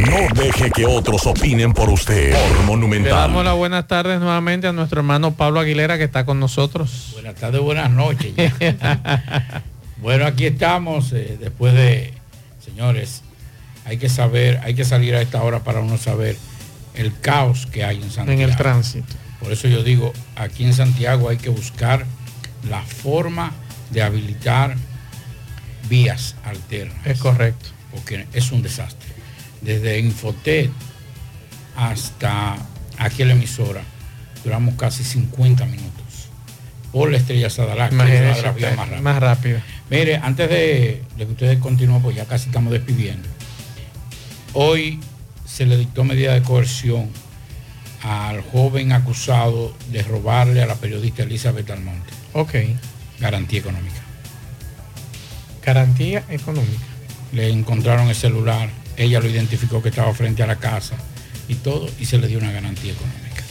No deje que otros opinen por usted. Por Le Monumental. damos las buenas tardes nuevamente a nuestro hermano Pablo Aguilera que está con nosotros. Buenas tardes, buenas noches. [laughs] bueno, aquí estamos eh, después de, señores, hay que saber, hay que salir a esta hora para uno saber el caos que hay en Santiago. En el tránsito. Por eso yo digo, aquí en Santiago hay que buscar la forma de habilitar vías alternas. Es correcto. Porque es un desastre. Desde Infotet hasta aquí la emisora, duramos casi 50 minutos. Por la estrella Sadalá, más más rápido. Mire, antes de, de que ustedes continúen, pues ya casi estamos despidiendo. Hoy se le dictó medida de coerción al joven acusado de robarle a la periodista Elizabeth Almonte. Ok. Garantía económica. Garantía económica. Le encontraron el celular, ella lo identificó que estaba frente a la casa y todo, y se le dio una garantía económica.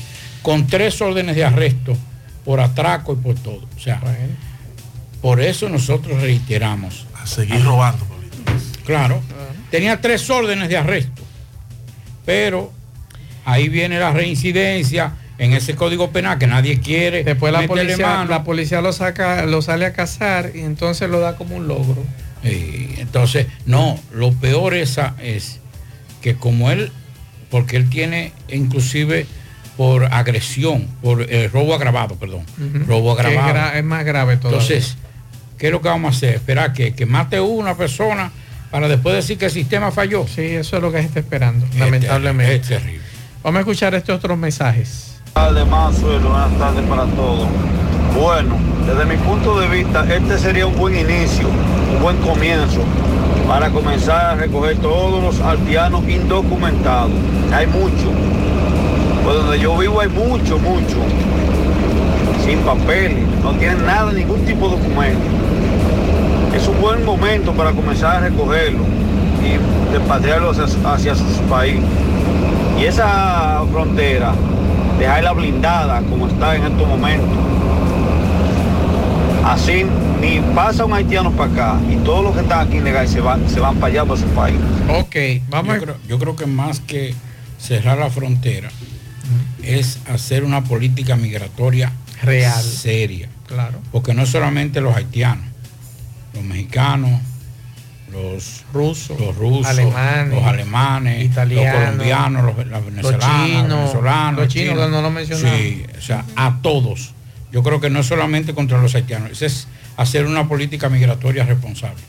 Con tres órdenes de arresto por atraco y por todo. O sea, por eso nosotros reiteramos. A seguir robando. Claro. Tenía tres órdenes de arresto. Pero ahí viene la reincidencia en ese código penal que nadie quiere. Después la policía, mano. la policía lo saca, lo sale a cazar y entonces lo da como un logro. Y entonces, no, lo peor esa es que como él, porque él tiene inclusive por agresión, por eh, robo agravado, perdón, robo es agravado. gra- es más grave todavía. Entonces, ¿qué es lo que vamos a hacer? Esperar que, que mate una persona para después decir que el sistema falló. Sí, eso es lo que se está esperando, lamentablemente. Es terrible. Vamos a escuchar estos otros mensajes. tardes, Mazuelo. Buenas tardes para todos. Bueno, desde mi punto de vista, este sería un buen inicio, un buen comienzo para comenzar a recoger todos los aldeanos indocumentados. Hay mucho. Pues donde yo vivo hay mucho, mucho. Sin papeles, no tienen nada, ningún tipo de documento. Es un buen momento para comenzar a recogerlo y repatriarlos hacia, hacia sus países. Y esa frontera, dejarla blindada como está en estos momentos. Así ni pasa un haitiano para acá y todos los que están aquí ilegal se van, se van para allá para su país. Ok, vamos yo creo, yo creo que más que cerrar la frontera es hacer una política migratoria Real. seria. Claro. Porque no solamente los haitianos, los mexicanos, los rusos, los rusos, alemanes, los alemanes, italianos, los colombianos, los, los venezolanos, chinos, los venezolanos, los chinos, que no lo mencionamos. Sí, o sea, a todos. Yo creo que no es solamente contra los haitianos, es hacer una política migratoria responsable.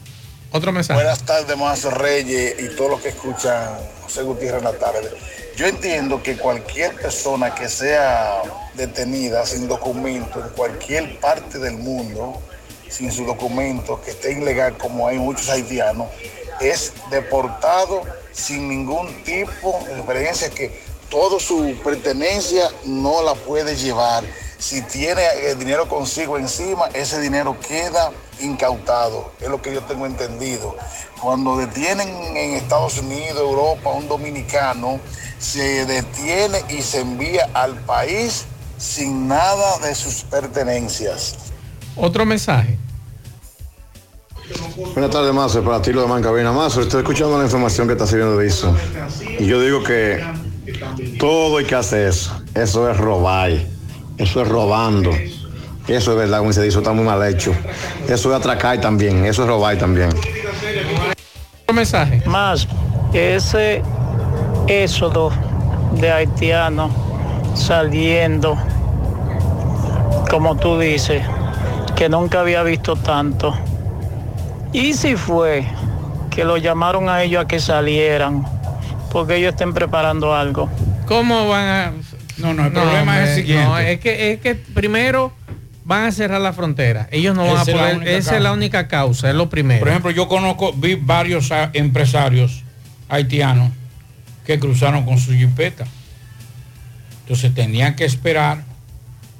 Otro mensaje. Buenas tardes, Mazo Reyes y todos los que escuchan José Gutiérrez en la tarde. Yo entiendo que cualquier persona que sea detenida sin documento en cualquier parte del mundo, sin su documento, que esté ilegal como hay muchos haitianos, es deportado sin ningún tipo de experiencia que toda su pertenencia no la puede llevar. Si tiene el dinero consigo encima, ese dinero queda incautado. Es lo que yo tengo entendido. Cuando detienen en Estados Unidos, Europa, a un dominicano, se detiene y se envía al país sin nada de sus pertenencias. Otro mensaje. Buenas tardes, Mazo, para ti lo de Mancabina. Mazo, estoy escuchando la información que está sirviendo de eso. Y yo digo que todo hay que hacer eso. Eso es robar. Eso es robando. Eso es verdad, como se dice, está muy mal hecho. Eso es atracar también. Eso es robar también. Mensaje. Más, ese éxodo de haitianos saliendo, como tú dices, que nunca había visto tanto. Y si fue que lo llamaron a ellos a que salieran, porque ellos estén preparando algo. ¿Cómo van a.? No, no, el problema es el siguiente. No, es que, es que primero van a cerrar la frontera. Ellos no van a Esa es la poder. única esa es causa. la única causa, es lo primero. Por ejemplo, yo conozco, vi varios ah, empresarios haitianos que cruzaron con su jipeta. Entonces tenían que esperar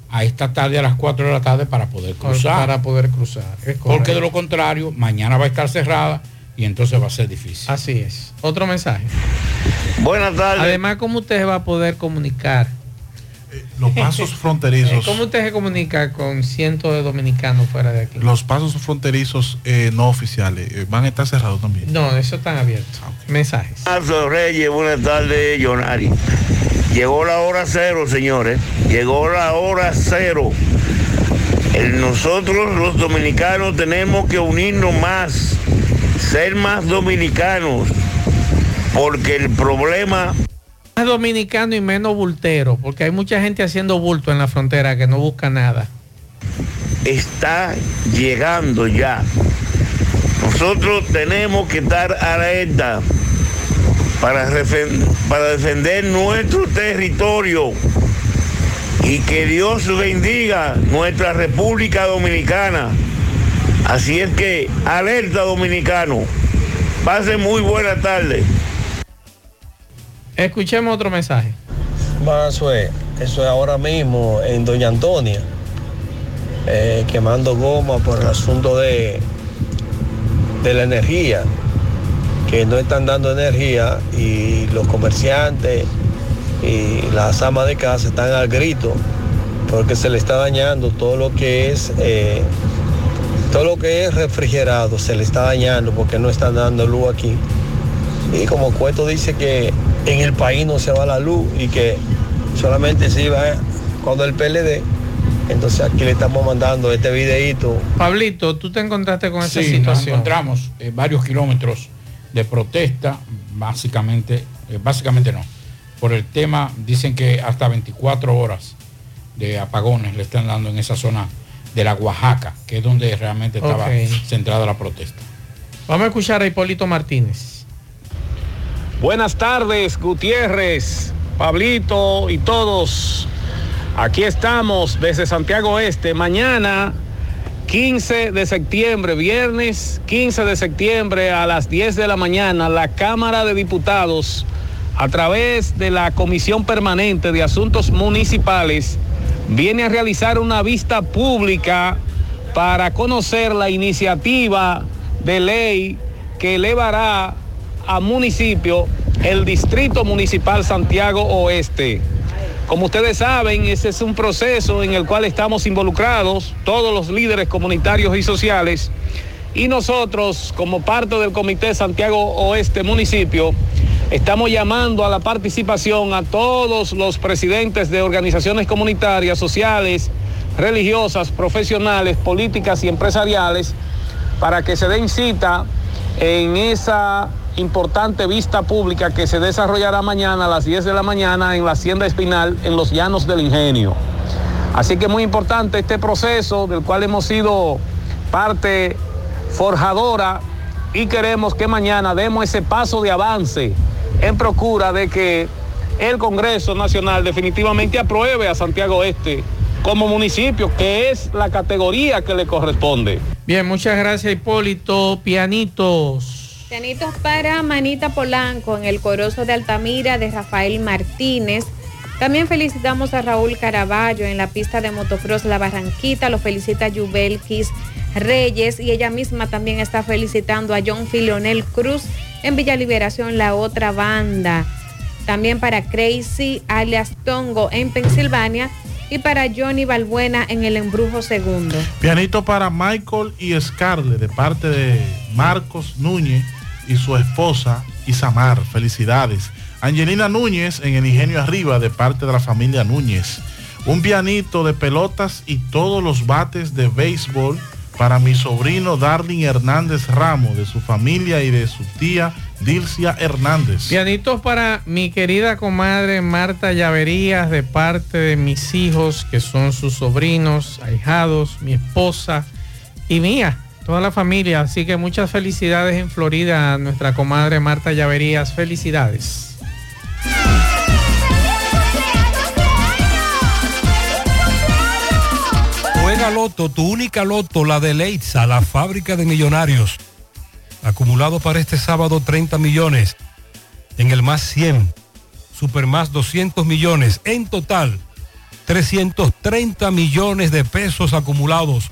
a esta tarde a las 4 de la tarde para poder cruzar. Para poder cruzar. Porque de lo contrario, mañana va a estar cerrada y entonces va a ser difícil. Así es. Otro mensaje. Buenas tardes. Además, ¿cómo usted va a poder comunicar? Los pasos [laughs] fronterizos. ¿Cómo usted se comunica con cientos de dominicanos fuera de aquí? Los pasos fronterizos eh, no oficiales eh, van a estar cerrados también. No, eso están abiertos. Mensajes. Mazo Reyes, buenas tardes, Jonari. Llegó la hora cero, señores. Llegó la hora cero. El- nosotros los dominicanos tenemos que unirnos más, ser más dominicanos, porque el problema Más dominicano y menos bultero, porque hay mucha gente haciendo bulto en la frontera que no busca nada. está llegando ya. Nosotros tenemos que estar alerta para, para defender nuestro territorio y que Dios bendiga nuestra República Dominicana. Así es que alerta dominicano. Pase muy buena tarde. Escuchemos otro mensaje. Es, eso es ahora mismo en Doña Antonia, eh, quemando goma por el asunto de, de la energía, que no están dando energía y los comerciantes y las amas de casa están al grito porque se le está dañando todo lo que es eh, todo lo que es refrigerado se le está dañando porque no están dando luz aquí. Y como Cueto dice que en el país no se va la luz y que solamente se iba cuando el PLD, entonces aquí le estamos mandando este videíto. Pablito, tú te encontraste con esa Sí, nos situación. encontramos eh, varios kilómetros de protesta, básicamente, eh, básicamente no. Por el tema, dicen que hasta 24 horas de apagones le están dando en esa zona de la Oaxaca, que es donde realmente estaba centrada la protesta. Vamos a escuchar a Hipólito Martínez. Buenas tardes, Gutiérrez, Pablito y todos. Aquí estamos desde Santiago Este. Mañana, 15 de septiembre, viernes 15 de septiembre a las 10 de la mañana, la Cámara de Diputados, a través de la Comisión Permanente de Asuntos Municipales, viene a realizar una vista pública para conocer la iniciativa de ley que elevará a municipio el Distrito Municipal Santiago Oeste. Como ustedes saben, ese es un proceso en el cual estamos involucrados todos los líderes comunitarios y sociales y nosotros como parte del Comité Santiago Oeste Municipio estamos llamando a la participación a todos los presidentes de organizaciones comunitarias, sociales, religiosas, profesionales, políticas y empresariales para que se den cita en esa importante vista pública que se desarrollará mañana a las 10 de la mañana en la Hacienda Espinal, en los Llanos del Ingenio. Así que muy importante este proceso del cual hemos sido parte forjadora y queremos que mañana demos ese paso de avance en procura de que el Congreso Nacional definitivamente apruebe a Santiago Este como municipio, que es la categoría que le corresponde. Bien, muchas gracias Hipólito. Pianitos. Pianitos para Manita Polanco en el Corozo de Altamira de Rafael Martínez. También felicitamos a Raúl Caraballo en la pista de motocross La Barranquita. Lo felicita Yubelkis Reyes y ella misma también está felicitando a John Filonel Cruz en Villa Liberación, la otra banda. También para Crazy alias Tongo en Pensilvania y para Johnny Balbuena en el Embrujo Segundo. Pianito para Michael y Scarlett de parte de Marcos Núñez y su esposa Isamar. Felicidades. Angelina Núñez en el Ingenio Arriba de parte de la familia Núñez. Un pianito de pelotas y todos los bates de béisbol para mi sobrino Darling Hernández Ramos, de su familia y de su tía Dilcia Hernández. Pianitos para mi querida comadre Marta Llaverías de parte de mis hijos, que son sus sobrinos, ahijados, mi esposa y mía, toda la familia. Así que muchas felicidades en Florida nuestra comadre Marta Llaverías. Felicidades. Juega Loto, tu única Loto, la de Leitza, la fábrica de millonarios. Acumulado para este sábado 30 millones. En el más 100. Super más 200 millones. En total, 330 millones de pesos acumulados.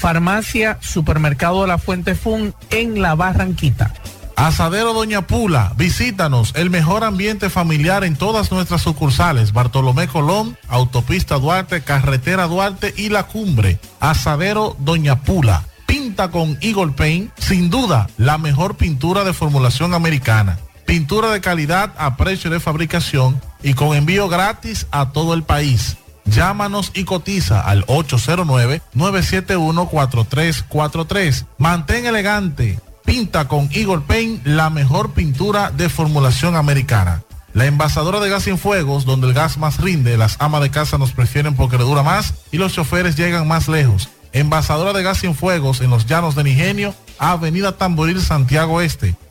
Farmacia Supermercado de la Fuente Fun en La Barranquita. Asadero Doña Pula, visítanos, el mejor ambiente familiar en todas nuestras sucursales, Bartolomé Colón, Autopista Duarte, Carretera Duarte y La Cumbre. Asadero Doña Pula, pinta con Eagle Paint, sin duda, la mejor pintura de formulación americana. Pintura de calidad a precio de fabricación y con envío gratis a todo el país. Llámanos y cotiza al 809-971-4343. Mantén elegante. Pinta con Eagle Paint la mejor pintura de formulación americana. La envasadora de gas sin fuegos, donde el gas más rinde, las amas de casa nos prefieren porque le dura más y los choferes llegan más lejos. Envasadora de gas sin fuegos en los llanos de Nigenio, Avenida Tamboril, Santiago Este.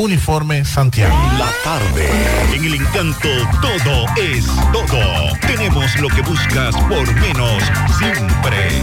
Uniforme Santiago. La tarde. En el encanto todo es todo. Tenemos lo que buscas por menos siempre.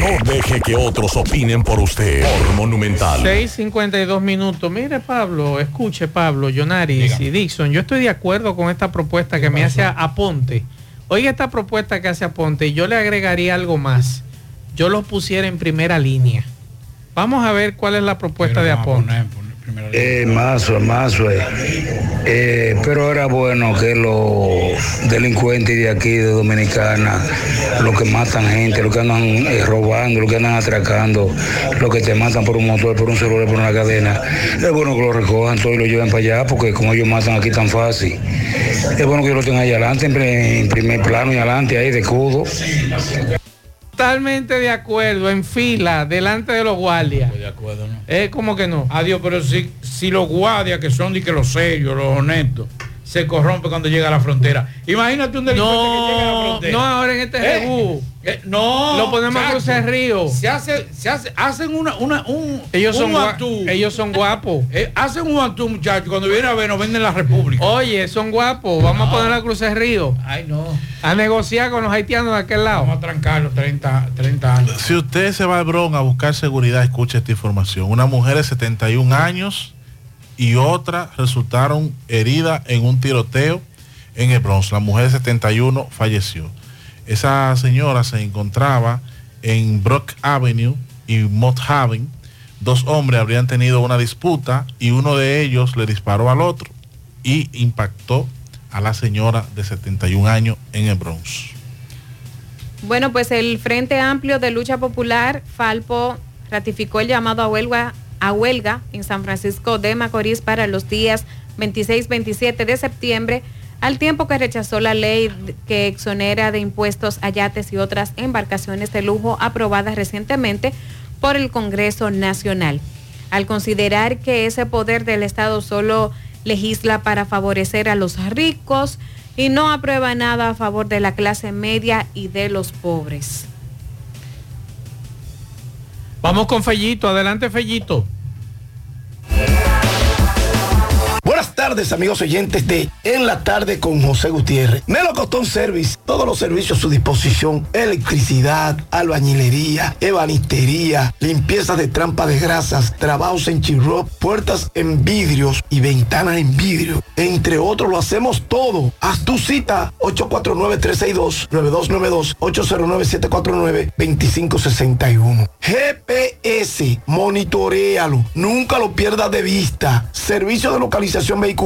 No deje que otros opinen por usted. Por Monumental. 6.52 minutos. Mire, Pablo, escuche, Pablo, Jonaris y Dixon. Yo estoy de acuerdo con esta propuesta que me hace Aponte. Oiga esta propuesta que hace Aponte y yo le agregaría algo más. Yo lo pusiera en primera línea. Vamos a ver cuál es la propuesta de Aponte. Eh, Mazo, Mazo, eh. Eh, pero era bueno que los delincuentes de aquí, de Dominicana, los que matan gente, los que andan eh, robando, los que andan atracando, los que te matan por un motor, por un celular, por una cadena, es bueno que lo recojan todo y lo lleven para allá, porque como ellos matan aquí tan fácil, es bueno que lo tengan allá adelante, en primer plano y adelante, ahí de escudo. Totalmente de acuerdo, en fila, delante de los guardias. De acuerdo, ¿no? Eh, ¿Cómo que no? Adiós, pero si, si los guardias, que son de que los serios, los honestos, se corrompen cuando llega a la frontera. Imagínate un delincuente que llega a la frontera. no, ahora en este Eh, rebú. Eh, no. Lo ponemos a chacho. cruzar el río. Se hace, se hace, hacen una, una, un, Ellos son un atú. ellos son guapos. Eh, hacen un atú, muchachos. Cuando vienen a ver, nos venden la República. Oye, son guapos. Vamos a poner a cruzar el río. Ay, no. A negociar con los haitianos de aquel lado. Vamos a trancarlos 30, 30 años. Si usted se va al Bronx a buscar seguridad, escuche esta información. Una mujer de 71 años y otra resultaron heridas en un tiroteo en el Bronx. La mujer de 71 falleció. Esa señora se encontraba en Brock Avenue y Mott Haven. Dos hombres habrían tenido una disputa y uno de ellos le disparó al otro y impactó a la señora de 71 años en el Bronx. Bueno, pues el Frente Amplio de Lucha Popular, Falpo, ratificó el llamado a huelga, a huelga en San Francisco de Macorís para los días 26-27 de septiembre, al tiempo que rechazó la ley que exonera de impuestos a yates y otras embarcaciones de lujo aprobadas recientemente por el Congreso Nacional. Al considerar que ese poder del Estado solo legisla para favorecer a los ricos y no aprueba nada a favor de la clase media y de los pobres. Vamos con Fellito. Adelante, Fellito. Tardes amigos oyentes de En la tarde con José Gutiérrez. Melocotón Service, todos los servicios a su disposición, electricidad, albañilería, ebanistería, limpieza de trampa de grasas, trabajos en chirrop, puertas en vidrios y ventanas en vidrio. Entre otros lo hacemos todo. Haz tu cita 849-362-9292, 809-749-2561. GPS, monitorealo, nunca lo pierdas de vista. Servicio de localización vehicular,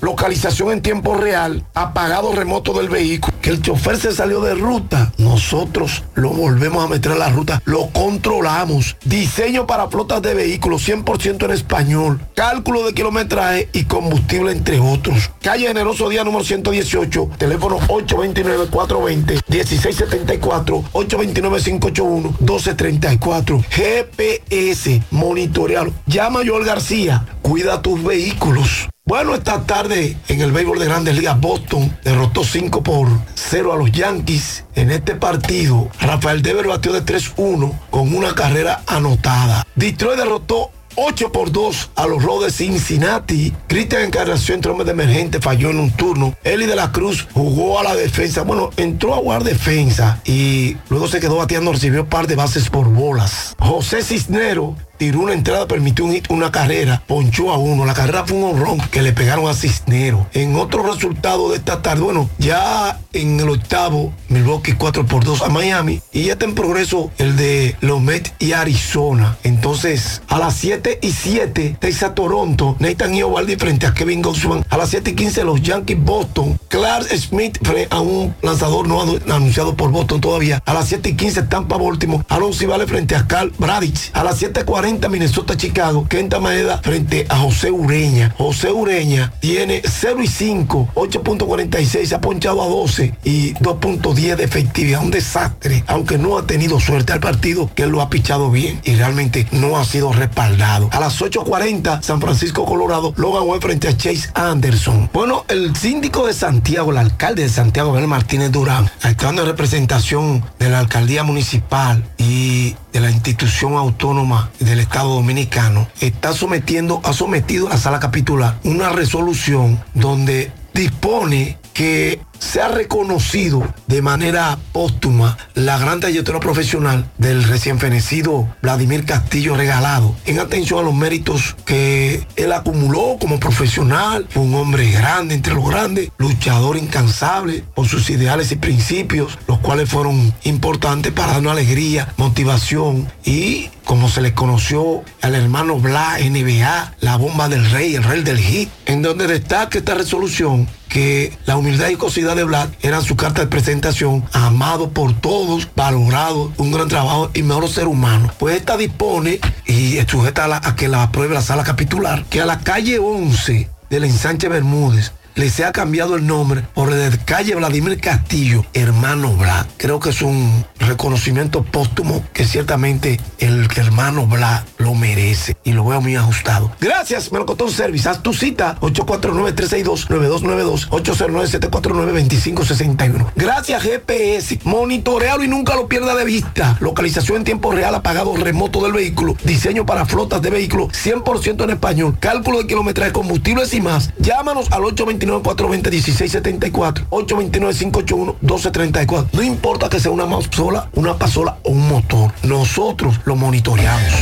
localización en tiempo real, apagado remoto del vehículo. Que el chofer se salió de ruta, nosotros lo volvemos a meter a la ruta, lo controlamos. Diseño para flotas de vehículos 100% en español, cálculo de kilometraje y combustible entre otros. Calle Generoso Día número 118, teléfono 829-420-1674, 829-581-1234. GPS, monitorealo. Llama Joel García, cuida tus vehículos. Bueno, esta tarde en el béisbol de Grandes Ligas, Boston derrotó 5 por 0 a los Yankees. En este partido, Rafael Dever batió de 3-1 con una carrera anotada. Detroit derrotó 8 por 2 a los Rojos de Cincinnati. Cristian Encarnación entró de emergente, falló en un turno. Eli de la Cruz jugó a la defensa. Bueno, entró a jugar defensa y luego se quedó bateando, recibió par de bases por bolas. José Cisnero tiró una entrada, permitió un hit, una carrera, ponchó a uno. La carrera fue un honrón que le pegaron a Cisnero. En otro resultado de esta tarde, bueno, ya en el octavo, Milwaukee 4 por 2 a Miami. Y ya está en progreso el de los Mets y Arizona. Entonces, a las 7 y 7, Texas Toronto, Nathan Iovaldi frente a Kevin Gossman. A las 7 y 15, los Yankees Boston, Clark Smith frente a un lanzador no anu- anunciado por Boston todavía. A las 7 y 15, Tampa Baltimore, Aaron Civale frente a Carl Bradich. A las 7.40, Minnesota Chicago, Kenta Maeda frente a José Ureña. José Ureña tiene 0 y 5, 8.46, se ha ponchado a 12 y 2.10 de efectividad. Un desastre, aunque no ha tenido suerte al partido, que lo ha pichado bien y realmente no ha sido respaldado. A las 8.40, San Francisco, Colorado, Logan Webb frente a Chase Anderson. Bueno, el síndico de Santiago, el alcalde de Santiago, Abel Martínez Durán, actuando en representación de la alcaldía municipal y de la institución autónoma del Estado Dominicano, está sometiendo, ha sometido a la sala capitular una resolución donde dispone que se ha reconocido de manera póstuma la gran trayectoria profesional del recién fenecido Vladimir Castillo Regalado, en atención a los méritos que él acumuló como profesional, un hombre grande entre los grandes, luchador incansable por sus ideales y principios, los cuales fueron importantes para darnos alegría, motivación y como se le conoció al hermano Bla NBA, la bomba del rey, el rey del hit, en donde destaca esta resolución que la humildad y cosidad de Black eran su carta de presentación, amado por todos, valorado, un gran trabajo y mejor ser humano. Pues esta dispone y sujeta a, que la apruebe la sala capitular, que a la calle 11 del ensanche Bermúdez le se ha cambiado el nombre por el calle Vladimir Castillo, hermano Black. Creo que es un reconocimiento póstumo que ciertamente el hermano Black lo merece y lo veo muy ajustado. Gracias, Melocotón Service. Haz tu cita 849-362-9292, 809-749-2561. Gracias, GPS. Monitorealo y nunca lo pierda de vista. Localización en tiempo real, apagado remoto del vehículo, diseño para flotas de vehículos, 100% en español, cálculo de kilometraje, combustibles y más. Llámanos al 829-420-1674, 829-581-1234. No importa que sea una pasola, una pasola o un motor. Nosotros lo monitoreamos.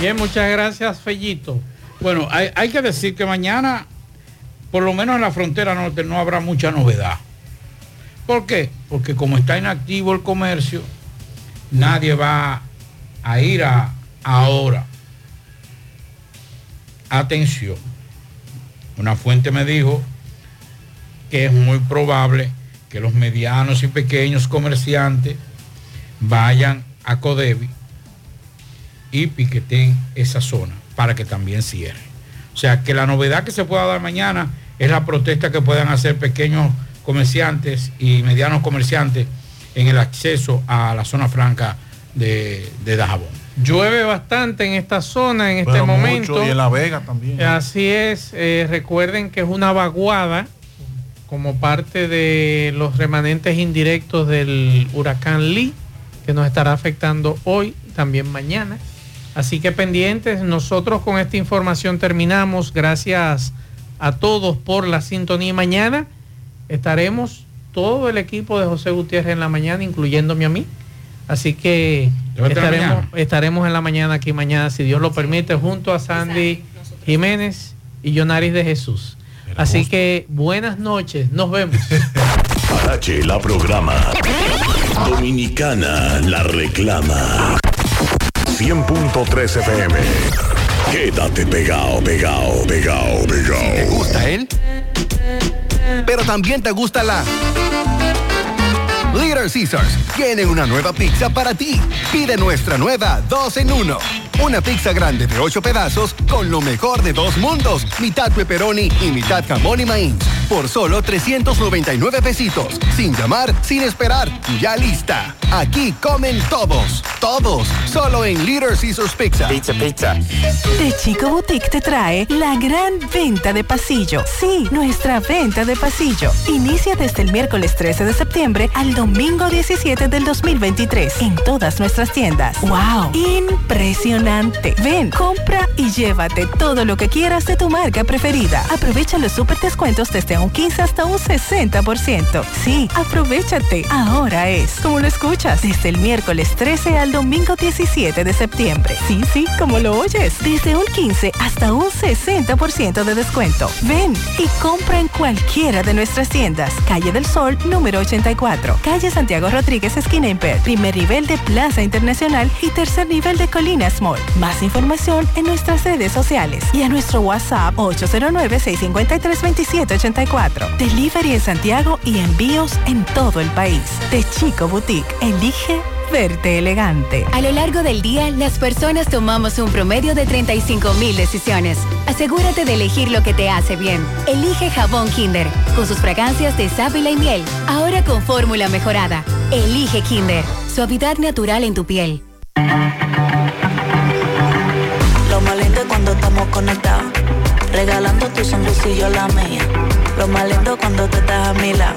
Bien, muchas gracias, Fellito. Bueno, hay, hay que decir que mañana, por lo menos en la frontera norte, no habrá mucha novedad. ¿Por qué? Porque como está inactivo el comercio, nadie va a ir a ahora. Atención. Una fuente me dijo que es muy probable que los medianos y pequeños comerciantes vayan a Codevi y piqueten esa zona para que también cierre. O sea, que la novedad que se pueda dar mañana es la protesta que puedan hacer pequeños comerciantes y medianos comerciantes en el acceso a la zona franca de, de Dajabón. Llueve bastante en esta zona en este Pero momento. mucho, y en La Vega también. Así es. eh, recuerden que es una vaguada como parte de los remanentes indirectos del huracán Lee, que nos estará afectando hoy, también mañana. Así que pendientes, nosotros con esta información terminamos. Gracias a todos por la sintonía. Mañana estaremos todo el equipo de José Gutiérrez en la mañana, incluyéndome a mí. Así que ¿Te vas a estar estaremos, estaremos en la mañana aquí mañana, si Dios lo permite, junto a Sandy Jiménez y Yonaris de Jesús. Así que buenas noches, nos vemos. [laughs] Parache la programa. Dominicana la reclama. 100.3 FM. Quédate pegado, pegado, pegado, pegado. ¿Te gusta él? Pero también te gusta la... Little Caesars tiene una nueva pizza para ti. Pide nuestra nueva 2 en 1. Una pizza grande de 8 pedazos con lo mejor de dos mundos. Mitad pepperoni y mitad jamón y maíz. Por solo 399 pesitos. Sin llamar, sin esperar. Ya lista. Aquí comen todos. Todos. Solo en Little Caesars Pizza. Pizza, pizza. De Chico Boutique te trae la gran venta de pasillo. Sí, nuestra venta de pasillo. Inicia desde el miércoles 13 de septiembre al domingo 17 del 2023 en todas nuestras tiendas. ¡Wow! Impresionante. Ven, compra y llévate todo lo que quieras de tu marca preferida. Aprovecha los super descuentos desde un 15 hasta un 60%. Sí, aprovechate. Ahora es, como lo escuchas, desde el miércoles 13 al domingo 17 de septiembre. Sí, sí, como lo oyes, desde un 15 hasta un 60% de descuento. Ven y compra en cualquiera de nuestras tiendas. Calle del Sol, número 84. Calle Santiago Rodríguez, esquina Imper. Primer nivel de Plaza Internacional y tercer nivel de Colinas Mall. Más información en nuestras redes sociales y a nuestro WhatsApp 809-653-2784. Delivery en Santiago y envíos en todo el país. De Chico Boutique. Elige verte elegante. A lo largo del día, las personas tomamos un promedio de 35 mil decisiones. Asegúrate de elegir lo que te hace bien. Elige jabón Kinder, con sus fragancias de sábila y miel. Ahora con fórmula mejorada. Elige Kinder, suavidad natural en tu piel. Lo más lindo es cuando estamos conectados. Regalando tu sonrisa y yo la mía. Lo más lindo es cuando tú estás a mi lado.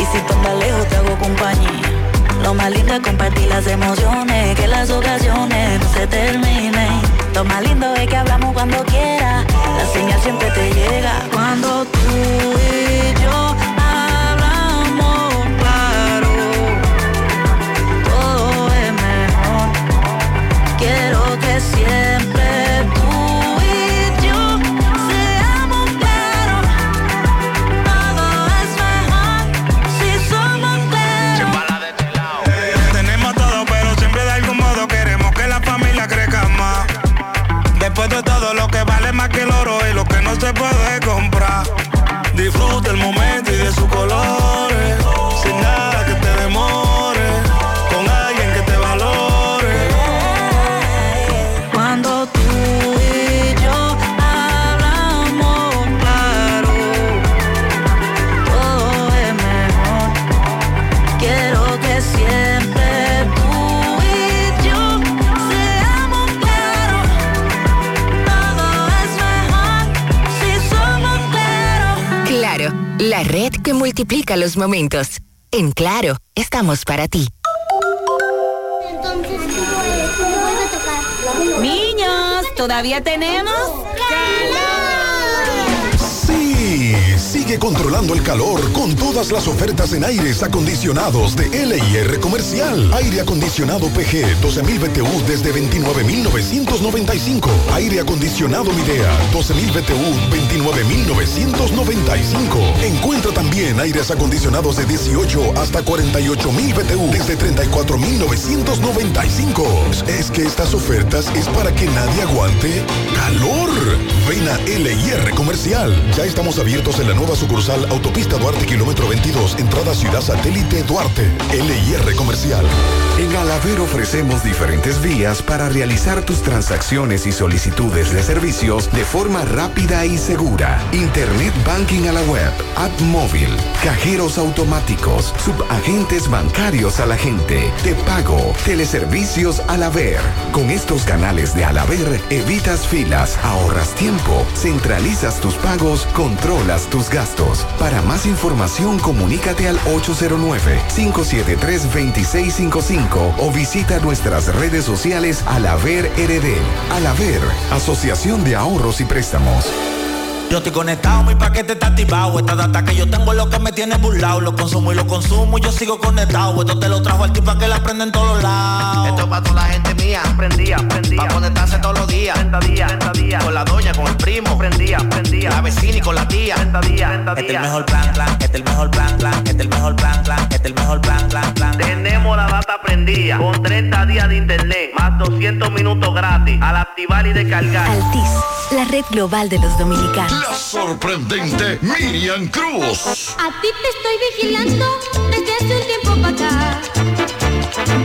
Y si tú andas lejos, te hago compañía. Lo más lindo es compartir las emociones. Que las ocasiones no se terminen. Lo más lindo es que hablamos cuando quieras. La señal siempre te llega. Cuando tú momento y red que multiplica los momentos. En Claro, estamos para ti. Niños, ¿todavía tenemos? Sí, controlando el calor con todas las ofertas en aires acondicionados de LIR Comercial. Aire acondicionado PG 12.000 BTU desde 29.995. Aire acondicionado Midea 12.000 BTU 29.995. Encuentra también aires acondicionados de 18 hasta 48.000 BTU desde 34.995. Es que estas ofertas es para que nadie aguante calor. Ven a LIR Comercial. Ya estamos abiertos en la nueva sucursal Autopista Duarte, kilómetro 22, entrada Ciudad Satélite Duarte. LIR Comercial. En Alaber ofrecemos diferentes vías para realizar tus transacciones y solicitudes de servicios de forma rápida y segura. Internet Banking a la web, app móvil, cajeros automáticos, subagentes bancarios a la gente, te pago, teleservicios Alaber. Con estos canales de Alaber evitas filas, ahorras tiempo, centralizas tus pagos, controlas tus gastos. Para más información comunícate al 809-573-2655 o visita nuestras redes sociales Alaver RD. Alaver, Asociación de Ahorros y Préstamos. Yo estoy conectado, mi paquete está activado. Esta data que yo tengo es lo que me tiene burlado. Lo consumo y lo consumo y yo sigo conectado. Esto te lo trajo al tipo que la prende en todos lados. Esto es para toda la gente mía. Prendía, prendía. Para conectarse todos los días. día, día. Con la doña, con el primo. Prendía, prendía. La vecina y con la tía. día, Este es el mejor plan, plan. Este es el mejor plan, plan. Este es el mejor plan, plan. Este es el mejor plan, plan, plan. Tenemos la data prendida. Con 30 días de internet. Más 200 minutos gratis. Al activar y descargar. Altis, la red global de los dominicanos. La sorprendente Miriam Cruz. A ti te estoy vigilando desde hace un tiempo para acá.